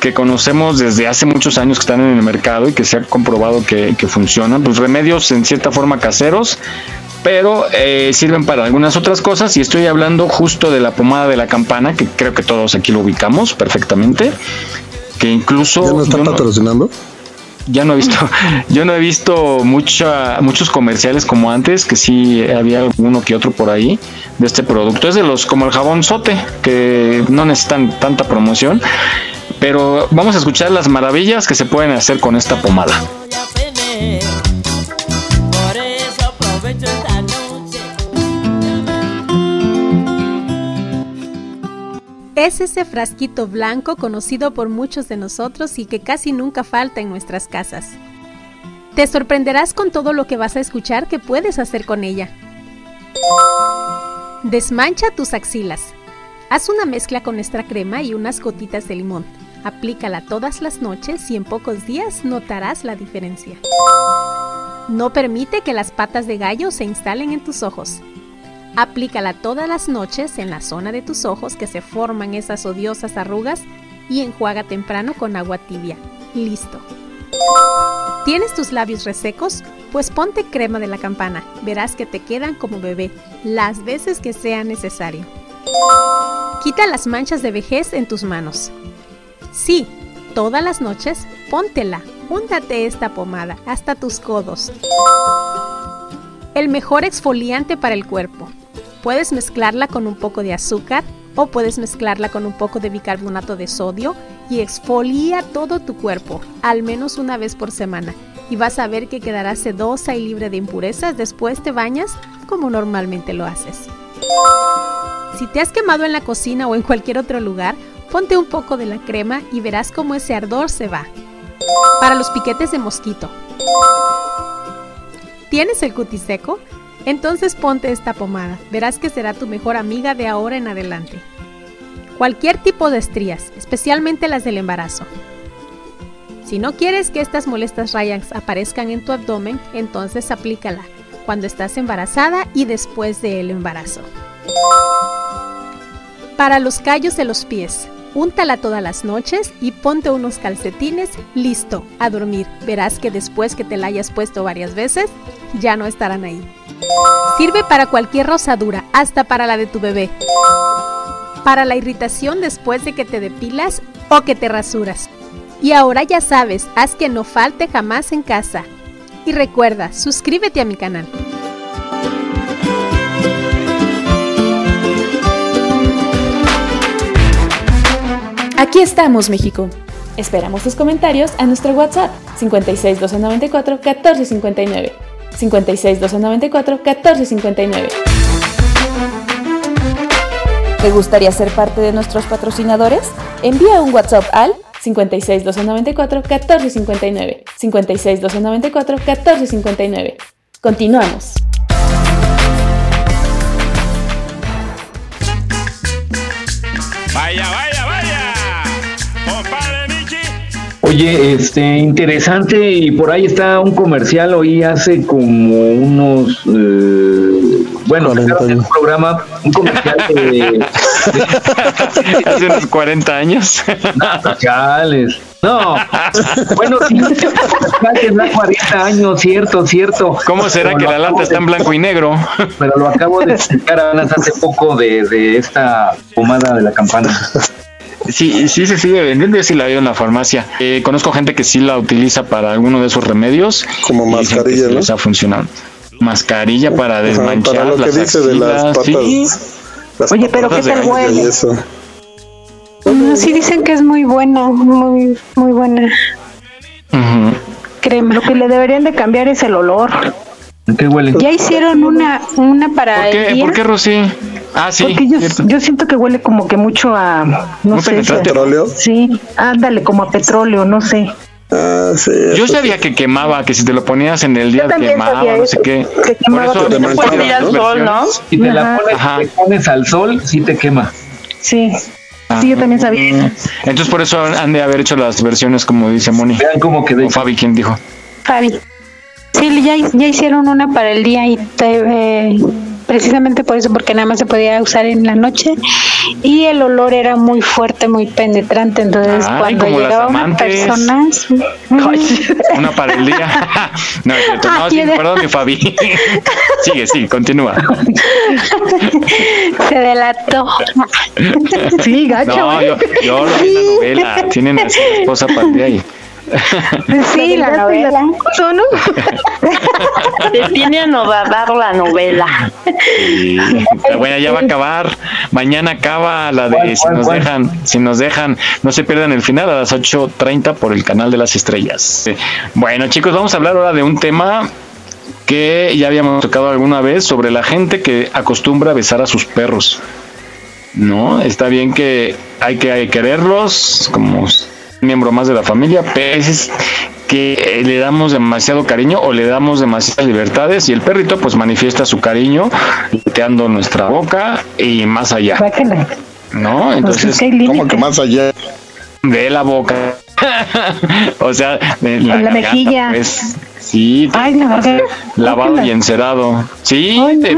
que conocemos desde hace muchos años que están en el mercado y que se ha comprobado que, que funcionan, pues remedios en cierta forma caseros, pero eh, sirven para algunas otras cosas y estoy hablando justo de la pomada de la campana, que creo que todos aquí lo ubicamos perfectamente, que incluso... ¿Ya no está no- patrocinando? ya no he visto, yo no he visto mucha, muchos comerciales como antes, que sí había uno que otro por ahí de este producto. Es de los como el jabón sote, que no necesitan tanta promoción. Pero vamos a escuchar las maravillas que se pueden hacer con esta pomada. Es ese frasquito blanco conocido por muchos de nosotros y que casi nunca falta en nuestras casas. Te sorprenderás con todo lo que vas a escuchar que puedes hacer con ella. Desmancha tus axilas. Haz una mezcla con nuestra crema y unas gotitas de limón. Aplícala todas las noches y en pocos días notarás la diferencia. No permite que las patas de gallo se instalen en tus ojos. Aplícala todas las noches en la zona de tus ojos que se forman esas odiosas arrugas y enjuaga temprano con agua tibia. Listo. ¿Tienes tus labios resecos? Pues ponte crema de la campana. Verás que te quedan como bebé las veces que sea necesario. Quita las manchas de vejez en tus manos. Sí, todas las noches póntela. Úntate esta pomada hasta tus codos. El mejor exfoliante para el cuerpo. Puedes mezclarla con un poco de azúcar o puedes mezclarla con un poco de bicarbonato de sodio y exfolia todo tu cuerpo, al menos una vez por semana. Y vas a ver que quedará sedosa y libre de impurezas después te bañas como normalmente lo haces. Si te has quemado en la cocina o en cualquier otro lugar, ponte un poco de la crema y verás cómo ese ardor se va. Para los piquetes de mosquito. ¿Tienes el cutis seco? Entonces ponte esta pomada. Verás que será tu mejor amiga de ahora en adelante. Cualquier tipo de estrías, especialmente las del embarazo. Si no quieres que estas molestas rayas aparezcan en tu abdomen, entonces aplícala cuando estás embarazada y después del embarazo. Para los callos de los pies. Úntala todas las noches y ponte unos calcetines, listo, a dormir. Verás que después que te la hayas puesto varias veces, ya no estarán ahí. Sirve para cualquier rosadura, hasta para la de tu bebé. Para la irritación después de que te depilas o que te rasuras. Y ahora ya sabes, haz que no falte jamás en casa. Y recuerda, suscríbete a mi canal. Aquí estamos, México. Esperamos tus comentarios a nuestro WhatsApp 56 294 1459. 56 294 1459. ¿Te gustaría ser parte de nuestros patrocinadores? Envía un WhatsApp al 56 294 1459. 56 294 1459. Continuamos. Vaya, vaya. Oye, este, interesante, y por ahí está un comercial, hoy hace como unos, eh, bueno, un programa, un comercial de... Hace unos 40 años. Chales. No, bueno, sí, tendrá 40 años, cierto, cierto. ¿Cómo será Pero que la lata está en de- blanco y negro? Pero lo acabo de explicar hace poco de, de esta pomada de la campana. Sí, sí se sigue vendiendo, yo sí la veo en la farmacia. Eh, conozco gente que sí la utiliza para alguno de esos remedios. Como mascarilla, ¿no? ha funcionado. Mascarilla para desmanchar para lo que las dice de las patas. sí. Las Oye, pero ¿qué tal huele? Sí dicen que es muy buena, muy, muy buena crema. Lo que le deberían de cambiar es el olor. ¿Qué huele? Ya hicieron una, una para ¿Por qué, el día. ¿Por qué, Rosy? Ah, sí. Porque yo, yo siento que huele como que mucho a, no ¿Muy sé. ¿Petróleo? Sí, ándale, como a petróleo, no sé. Ah, sí. Yo sabía que quemaba, que si te lo ponías en el día quemaba, sabía no sé qué. que quemaba Por eso Puedes ir al sol, ¿no? Si te la pones, Ajá. te pones al sol, sí te quema. Sí. Sí, yo también sabía. Entonces por eso han de haber hecho las versiones como dice Moni. Vean cómo quedé. O Fabi, ¿quién dijo? Fabi. Sí, ya, ya hicieron una para el día y te- eh, precisamente por eso, porque nada más se podía usar en la noche y el olor era muy fuerte, muy penetrante. Entonces, Ay, cuando llegaba una persona, sí. Una para el día. no, es cierto. no, Ay, sí, de- perdón, mi Fabi. sigue, sigue, continúa. se delató. Sí, gacho. No, yo, yo lo vi en la novela. Tienen así la esposa para el día y. Sí, la novela. ¿no? Te tiene anodadado la novela. Sí, bueno, ya va a acabar. Mañana acaba la de ¿Cuál, si cuál, nos cuál? dejan, si nos dejan, no se pierdan el final a las 8:30 por el canal de las estrellas. Bueno, chicos, vamos a hablar ahora de un tema que ya habíamos tocado alguna vez sobre la gente que acostumbra a besar a sus perros. No, está bien que hay que quererlos como miembro más de la familia, veces que eh, le damos demasiado cariño o le damos demasiadas libertades y el perrito pues manifiesta su cariño leteando nuestra boca y más allá. ¿no? Entonces, hay límite. ¿Cómo que más allá? de la boca, o sea, de la, En la garganta, mejilla. pues, sí, Ay, la verdad. lavado y encerado, sí, te-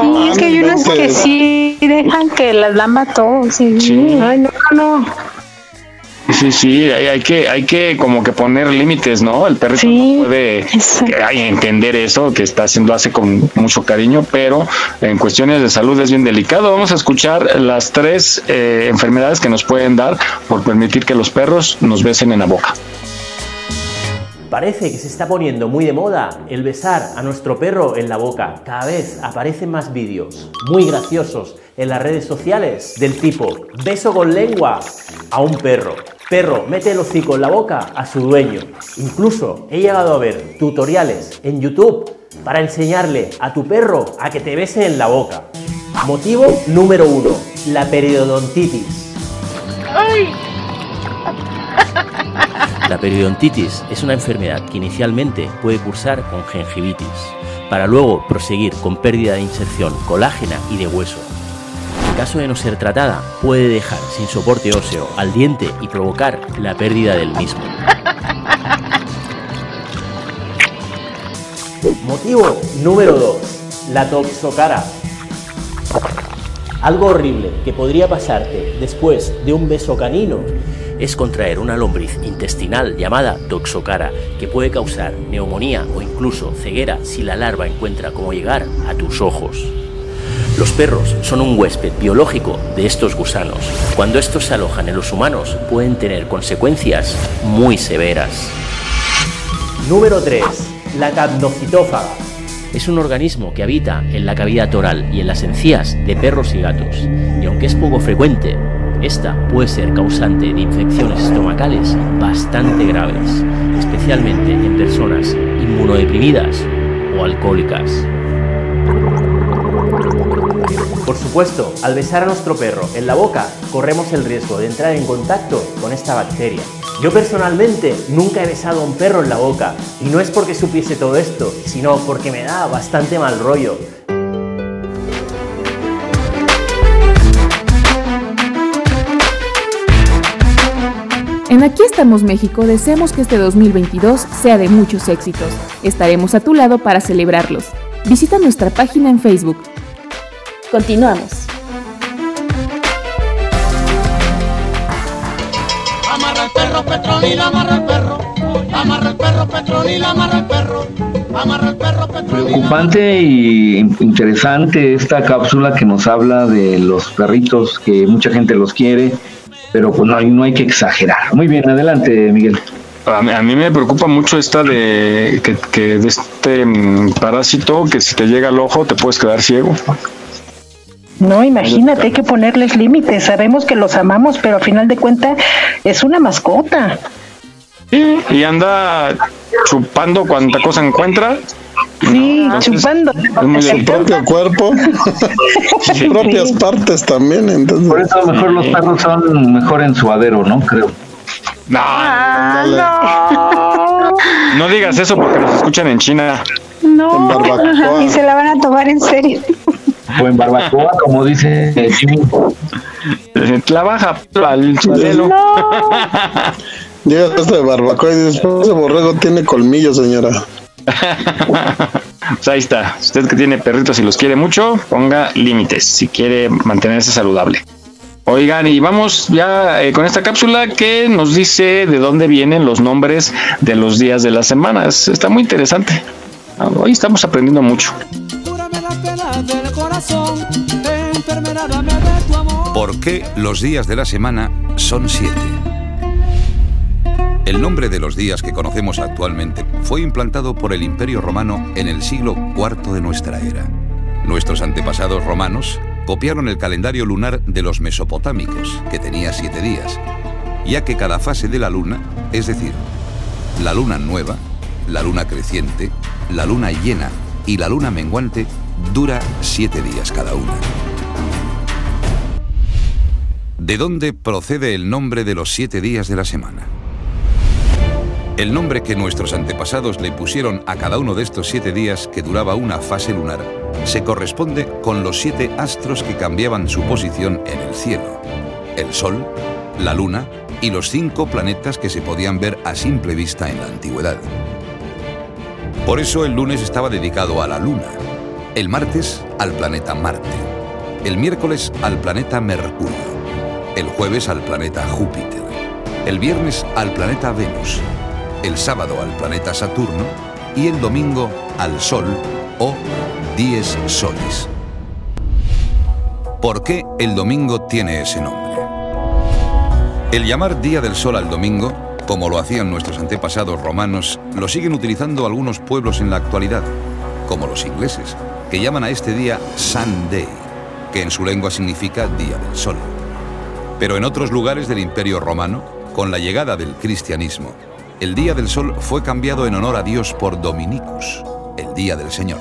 Sí, es que hay unas no, que pues. sí dejan que las lama todo. Sí. Sí. Ay, no, no. Sí, sí, hay, hay que, hay que como que poner límites, ¿no? El perrito Sí, no puede entender eso, que está haciendo, hace con mucho cariño, pero en cuestiones de salud es bien delicado. Vamos a escuchar las tres eh, enfermedades que nos pueden dar por permitir que los perros nos besen en la boca. Parece que se está poniendo muy de moda el besar a nuestro perro en la boca. Cada vez aparecen más vídeos muy graciosos en las redes sociales del tipo beso con lengua a un perro. Perro mete el hocico en la boca a su dueño. Incluso he llegado a ver tutoriales en YouTube para enseñarle a tu perro a que te bese en la boca. Motivo número uno, la periodontitis. La periodontitis es una enfermedad que inicialmente puede cursar con gingivitis, para luego proseguir con pérdida de inserción colágena y de hueso. Caso de no ser tratada, puede dejar sin soporte óseo al diente y provocar la pérdida del mismo. Motivo número 2. La toxocara. Algo horrible que podría pasarte después de un beso canino es contraer una lombriz intestinal llamada toxocara que puede causar neumonía o incluso ceguera si la larva encuentra cómo llegar a tus ojos. Los perros son un huésped biológico de estos gusanos. Cuando estos se alojan en los humanos pueden tener consecuencias muy severas. Número 3. La capnocitófaga. Es un organismo que habita en la cavidad oral y en las encías de perros y gatos. Y aunque es poco frecuente, esta puede ser causante de infecciones estomacales bastante graves, especialmente en personas inmunodeprimidas o alcohólicas. Por supuesto, al besar a nuestro perro en la boca, corremos el riesgo de entrar en contacto con esta bacteria. Yo personalmente nunca he besado a un perro en la boca, y no es porque supiese todo esto, sino porque me da bastante mal rollo. En Aquí estamos México deseamos que este 2022 sea de muchos éxitos. Estaremos a tu lado para celebrarlos. Visita nuestra página en Facebook. Continuamos. Amarra el perro, Petronila, amarra el perro. Amarra el perro, Petronila, amarra el perro. Amarra el perro, Petronila. Preocupante y interesante esta cápsula que nos habla de los perritos que mucha gente los quiere, pero pues no hay, no hay que exagerar. Muy bien, adelante Miguel. A mí, a mí me preocupa mucho esta de que, que de este mm, parásito que si te llega al ojo te puedes quedar ciego. No, imagínate, hay que ponerles límites. Sabemos que los amamos, pero a final de cuentas es una mascota. Sí, y anda chupando cuanta cosa encuentra. Sí, Entonces, chupando. es muy Su delicado. propio cuerpo, sus propias partes también. Entonces, Por eso a lo mejor los perros son mejor en suadero, ¿no? Creo. No, no digas eso porque nos escuchan en China. No, En y se la van a tomar en serio. O en barbacoa, como dice Jimmy. La baja al suelo. llegas a este de barbacoa y dices, "Pues, ese borrego tiene colmillos, señora. Pues ahí está. Usted que tiene perritos y los quiere mucho, ponga límites si quiere mantenerse saludable. Oigan, y vamos ya eh, con esta cápsula que nos dice de dónde vienen los nombres de los días de la semana. Es- Está muy interesante. Ah, Hoy estamos aprendiendo mucho. Del corazón. ¿Por qué los días de la semana son siete? El nombre de los días que conocemos actualmente fue implantado por el Imperio Romano en el siglo IV de nuestra era. Nuestros antepasados romanos copiaron el calendario lunar de los mesopotámicos, que tenía siete días, ya que cada fase de la luna, es decir, la luna nueva, la luna creciente, la luna llena y la luna menguante, dura siete días cada una. ¿De dónde procede el nombre de los siete días de la semana? El nombre que nuestros antepasados le pusieron a cada uno de estos siete días que duraba una fase lunar se corresponde con los siete astros que cambiaban su posición en el cielo. El Sol, la Luna y los cinco planetas que se podían ver a simple vista en la antigüedad. Por eso el lunes estaba dedicado a la Luna, el martes al planeta Marte, el miércoles al planeta Mercurio, el jueves al planeta Júpiter, el viernes al planeta Venus, el sábado al planeta Saturno. Y el domingo al Sol o dies solis. ¿Por qué el domingo tiene ese nombre? El llamar Día del Sol al domingo, como lo hacían nuestros antepasados romanos, lo siguen utilizando algunos pueblos en la actualidad, como los ingleses, que llaman a este día Sunday, que en su lengua significa Día del Sol. Pero en otros lugares del Imperio Romano, con la llegada del cristianismo, el Día del Sol fue cambiado en honor a Dios por Dominicus, el Día del Señor.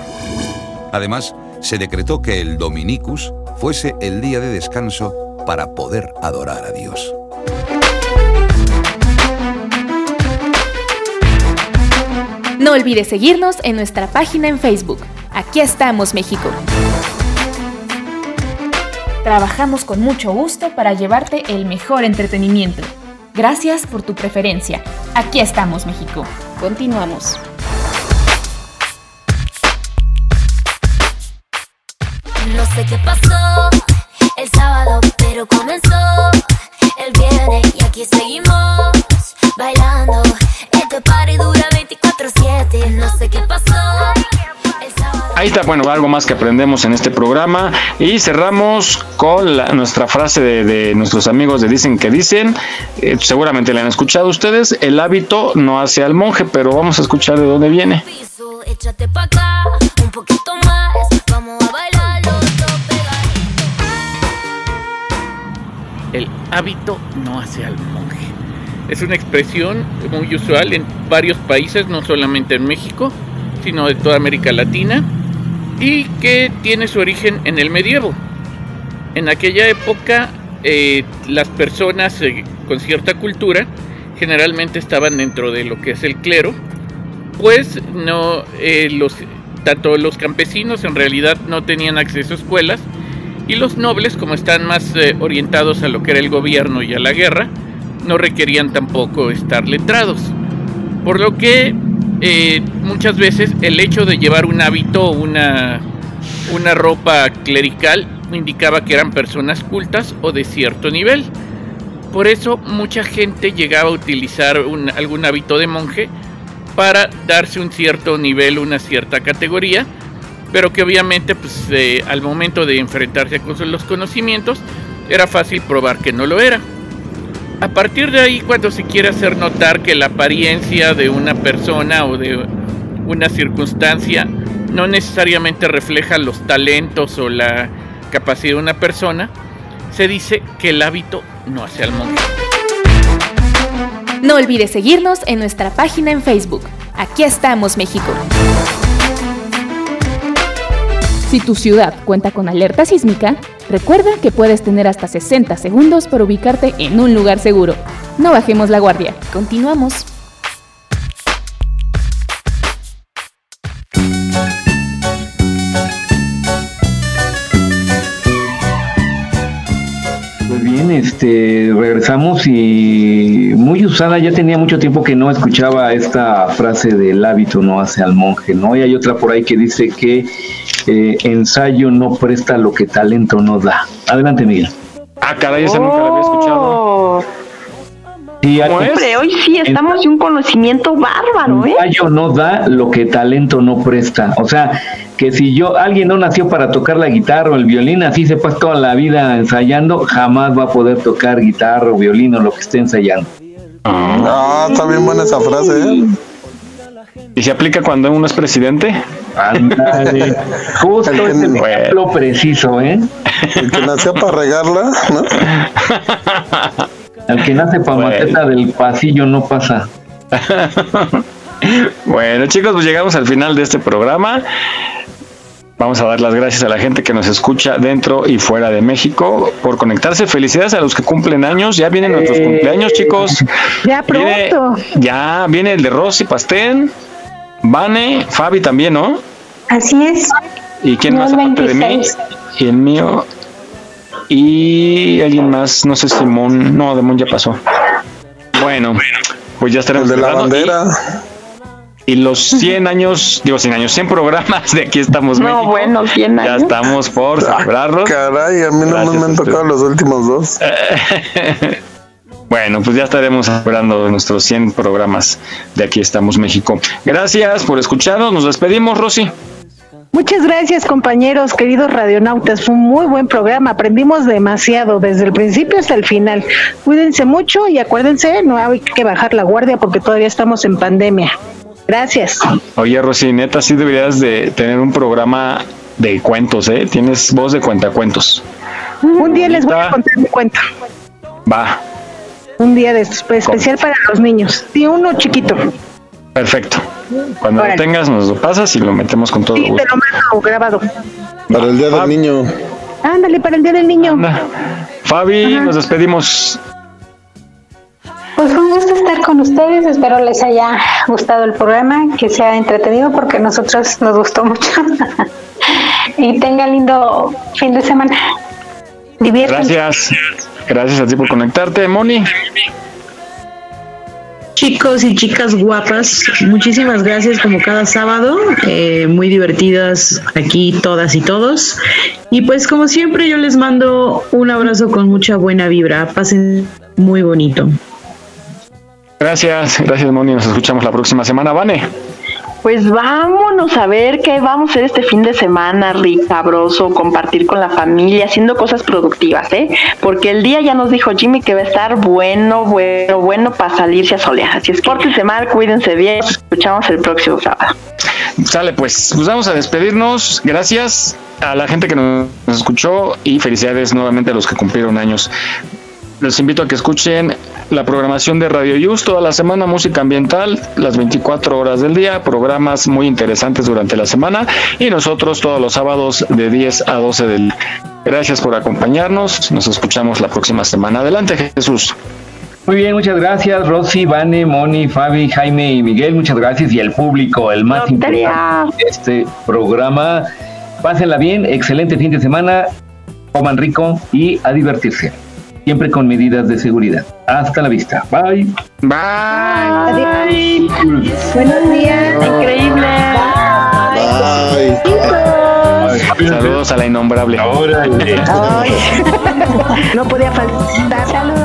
Además, se decretó que el Dominicus fuese el día de descanso para poder adorar a Dios. No olvides seguirnos en nuestra página en Facebook. Aquí estamos, México. Trabajamos con mucho gusto para llevarte el mejor entretenimiento. Gracias por tu preferencia. Aquí estamos, México. Continuamos. No sé qué pasó, el sábado, pero comenzó el viernes y aquí seguimos bailando. Este party dura 24/7, no sé qué pasó. Ahí está, bueno, algo más que aprendemos en este programa. Y cerramos con la- nuestra frase de, de nuestros amigos de Dicen que Dicen. Eh, seguramente la han escuchado ustedes. El hábito no hace al monje, pero vamos a escuchar de dónde viene. Échate pa' acá, un poquito más, vamos a bailar los dos El hábito no hace al monje. Es una expresión muy usual en varios países, no solamente en México, sino de toda América Latina, y que tiene su origen en el medievo. En aquella época, eh, las personas eh, con cierta cultura generalmente estaban dentro de lo que es el clero, pues no eh, los tanto los campesinos en realidad no tenían acceso a escuelas y los nobles como están más eh, orientados a lo que era el gobierno y a la guerra no requerían tampoco estar letrados por lo que eh, muchas veces el hecho de llevar un hábito una una ropa clerical indicaba que eran personas cultas o de cierto nivel por eso mucha gente llegaba a utilizar algún hábito de monje para darse un cierto nivel, una cierta categoría, pero que obviamente pues, eh, al momento de enfrentarse con los conocimientos era fácil probar que no lo era. A partir de ahí, cuando se quiere hacer notar que la apariencia de una persona o de una circunstancia no necesariamente refleja los talentos o la capacidad de una persona, se dice que el hábito no hace al monje. No olvides seguirnos en nuestra página en Facebook. Aquí estamos, México. Si tu ciudad cuenta con alerta sísmica, recuerda que puedes tener hasta 60 segundos para ubicarte en un lugar seguro. No bajemos la guardia. Continuamos. Pues bien, este, regresamos y muy usada, ya tenía mucho tiempo que no escuchaba esta frase del hábito no hace al monje, ¿no? Y hay otra por ahí que dice que eh, ensayo no presta lo que talento no da. Adelante, Miguel. Ah, caray, esa nunca la había escuchado. Sí, Hombre, hoy sí estamos de un conocimiento bárbaro, ¿eh? Ensayo no da lo que talento no presta. O sea, que si yo, alguien no nació para tocar la guitarra o el violín, así se pasa toda la vida ensayando, jamás va a poder tocar guitarra o violín o lo que esté ensayando. Ah, está bien buena esa frase, ¿eh? ¿Y se aplica cuando uno es presidente? Ándale. Justo es el ejemplo preciso, ¿eh? El que nació para regarla, ¿no? El que nace para Bueno. maceta del pasillo no pasa. Bueno, chicos, pues llegamos al final de este programa. Vamos a dar las gracias a la gente que nos escucha dentro y fuera de México por conectarse. Felicidades a los que cumplen años. Ya vienen nuestros cumpleaños, chicos. Ya Viene- pronto. ya viene el de Rosy Pastén, Vane, Fabi también, ¿no? Así es. ¿Y quién Yo más el aparte de mí? 26. Y el mío. Y alguien más, no sé, Simón. No, Demón ya pasó. Bueno, pues ya estaremos El de la celebrando. Y- bandera. Y, los 100 años, digo 100 años, 100 programas de aquí estamos No, México. bueno, 100 Ya años. estamos por celebrarlos. Caray, a mí no me han tocado los últimos dos. Bueno, pues ya estaremos celebrando nuestros 100 programas de aquí estamos México. Gracias por escucharnos. Nos despedimos, Rosy. Muchas gracias compañeros, queridos radionautas. Fue un muy buen programa. Aprendimos demasiado desde el principio hasta el final. Cuídense mucho y acuérdense, no hay que bajar la guardia porque todavía estamos en pandemia. Gracias. Oye, Rosy, neta, sí deberías de tener un programa de cuentos, ¿eh? Tienes voz de cuentacuentos. Un día les voy a contar mi cuento. Va, Un día de especial para los niños. Sí, uno chiquito. perfecto. Cuando Órale. lo tengas, nos lo pasas y lo metemos con todo Sí, gusto. te lo mando grabado. Para el día Ah. del niño. Ándale, para el día del niño. Fabi, nos despedimos. Pues fue un gusto estar con ustedes. Espero les haya gustado el programa, que sea entretenido porque a nosotros nos gustó mucho. y tenga lindo fin de semana. Diviértanse. Gracias. Gracias a ti por conectarte, Moni. Chicos y chicas guapas, muchísimas gracias como cada sábado, eh, muy divertidas aquí todas y todos. Y pues como siempre yo les mando un abrazo con mucha buena vibra, pasen muy bonito. Gracias, gracias Moni, nos escuchamos la próxima semana, Vane. Pues vámonos a ver qué vamos a hacer este fin de semana, rico, sabroso, compartir con la familia, haciendo cosas productivas, ¿eh? Porque el día ya nos dijo Jimmy que va a estar bueno, bueno, bueno para salirse a solear. Así es pórtense mal, cuídense bien, nos escuchamos el próximo sábado. Sale pues, pues vamos a despedirnos. Gracias a la gente que nos escuchó y felicidades nuevamente a los que cumplieron años. Les invito a que escuchen la programación de Radio Yus toda la semana, música ambiental, las 24 horas del día, programas muy interesantes durante la semana y nosotros todos los sábados de 10 a 12 del día. Gracias por acompañarnos, nos escuchamos la próxima semana. Adelante Jesús. Muy bien, muchas gracias, Rosy, Vane, Moni, Fabi, Jaime y Miguel. Muchas gracias. Y el público, el más importante de este programa. Pásenla bien, excelente fin de semana, coman rico y a divertirse. Siempre con medidas de seguridad. Hasta la vista. Bye. Bye. Adiós. Buenos días. Increíble. Saludos a la innombrable. Ay. No podía faltar. Saludos.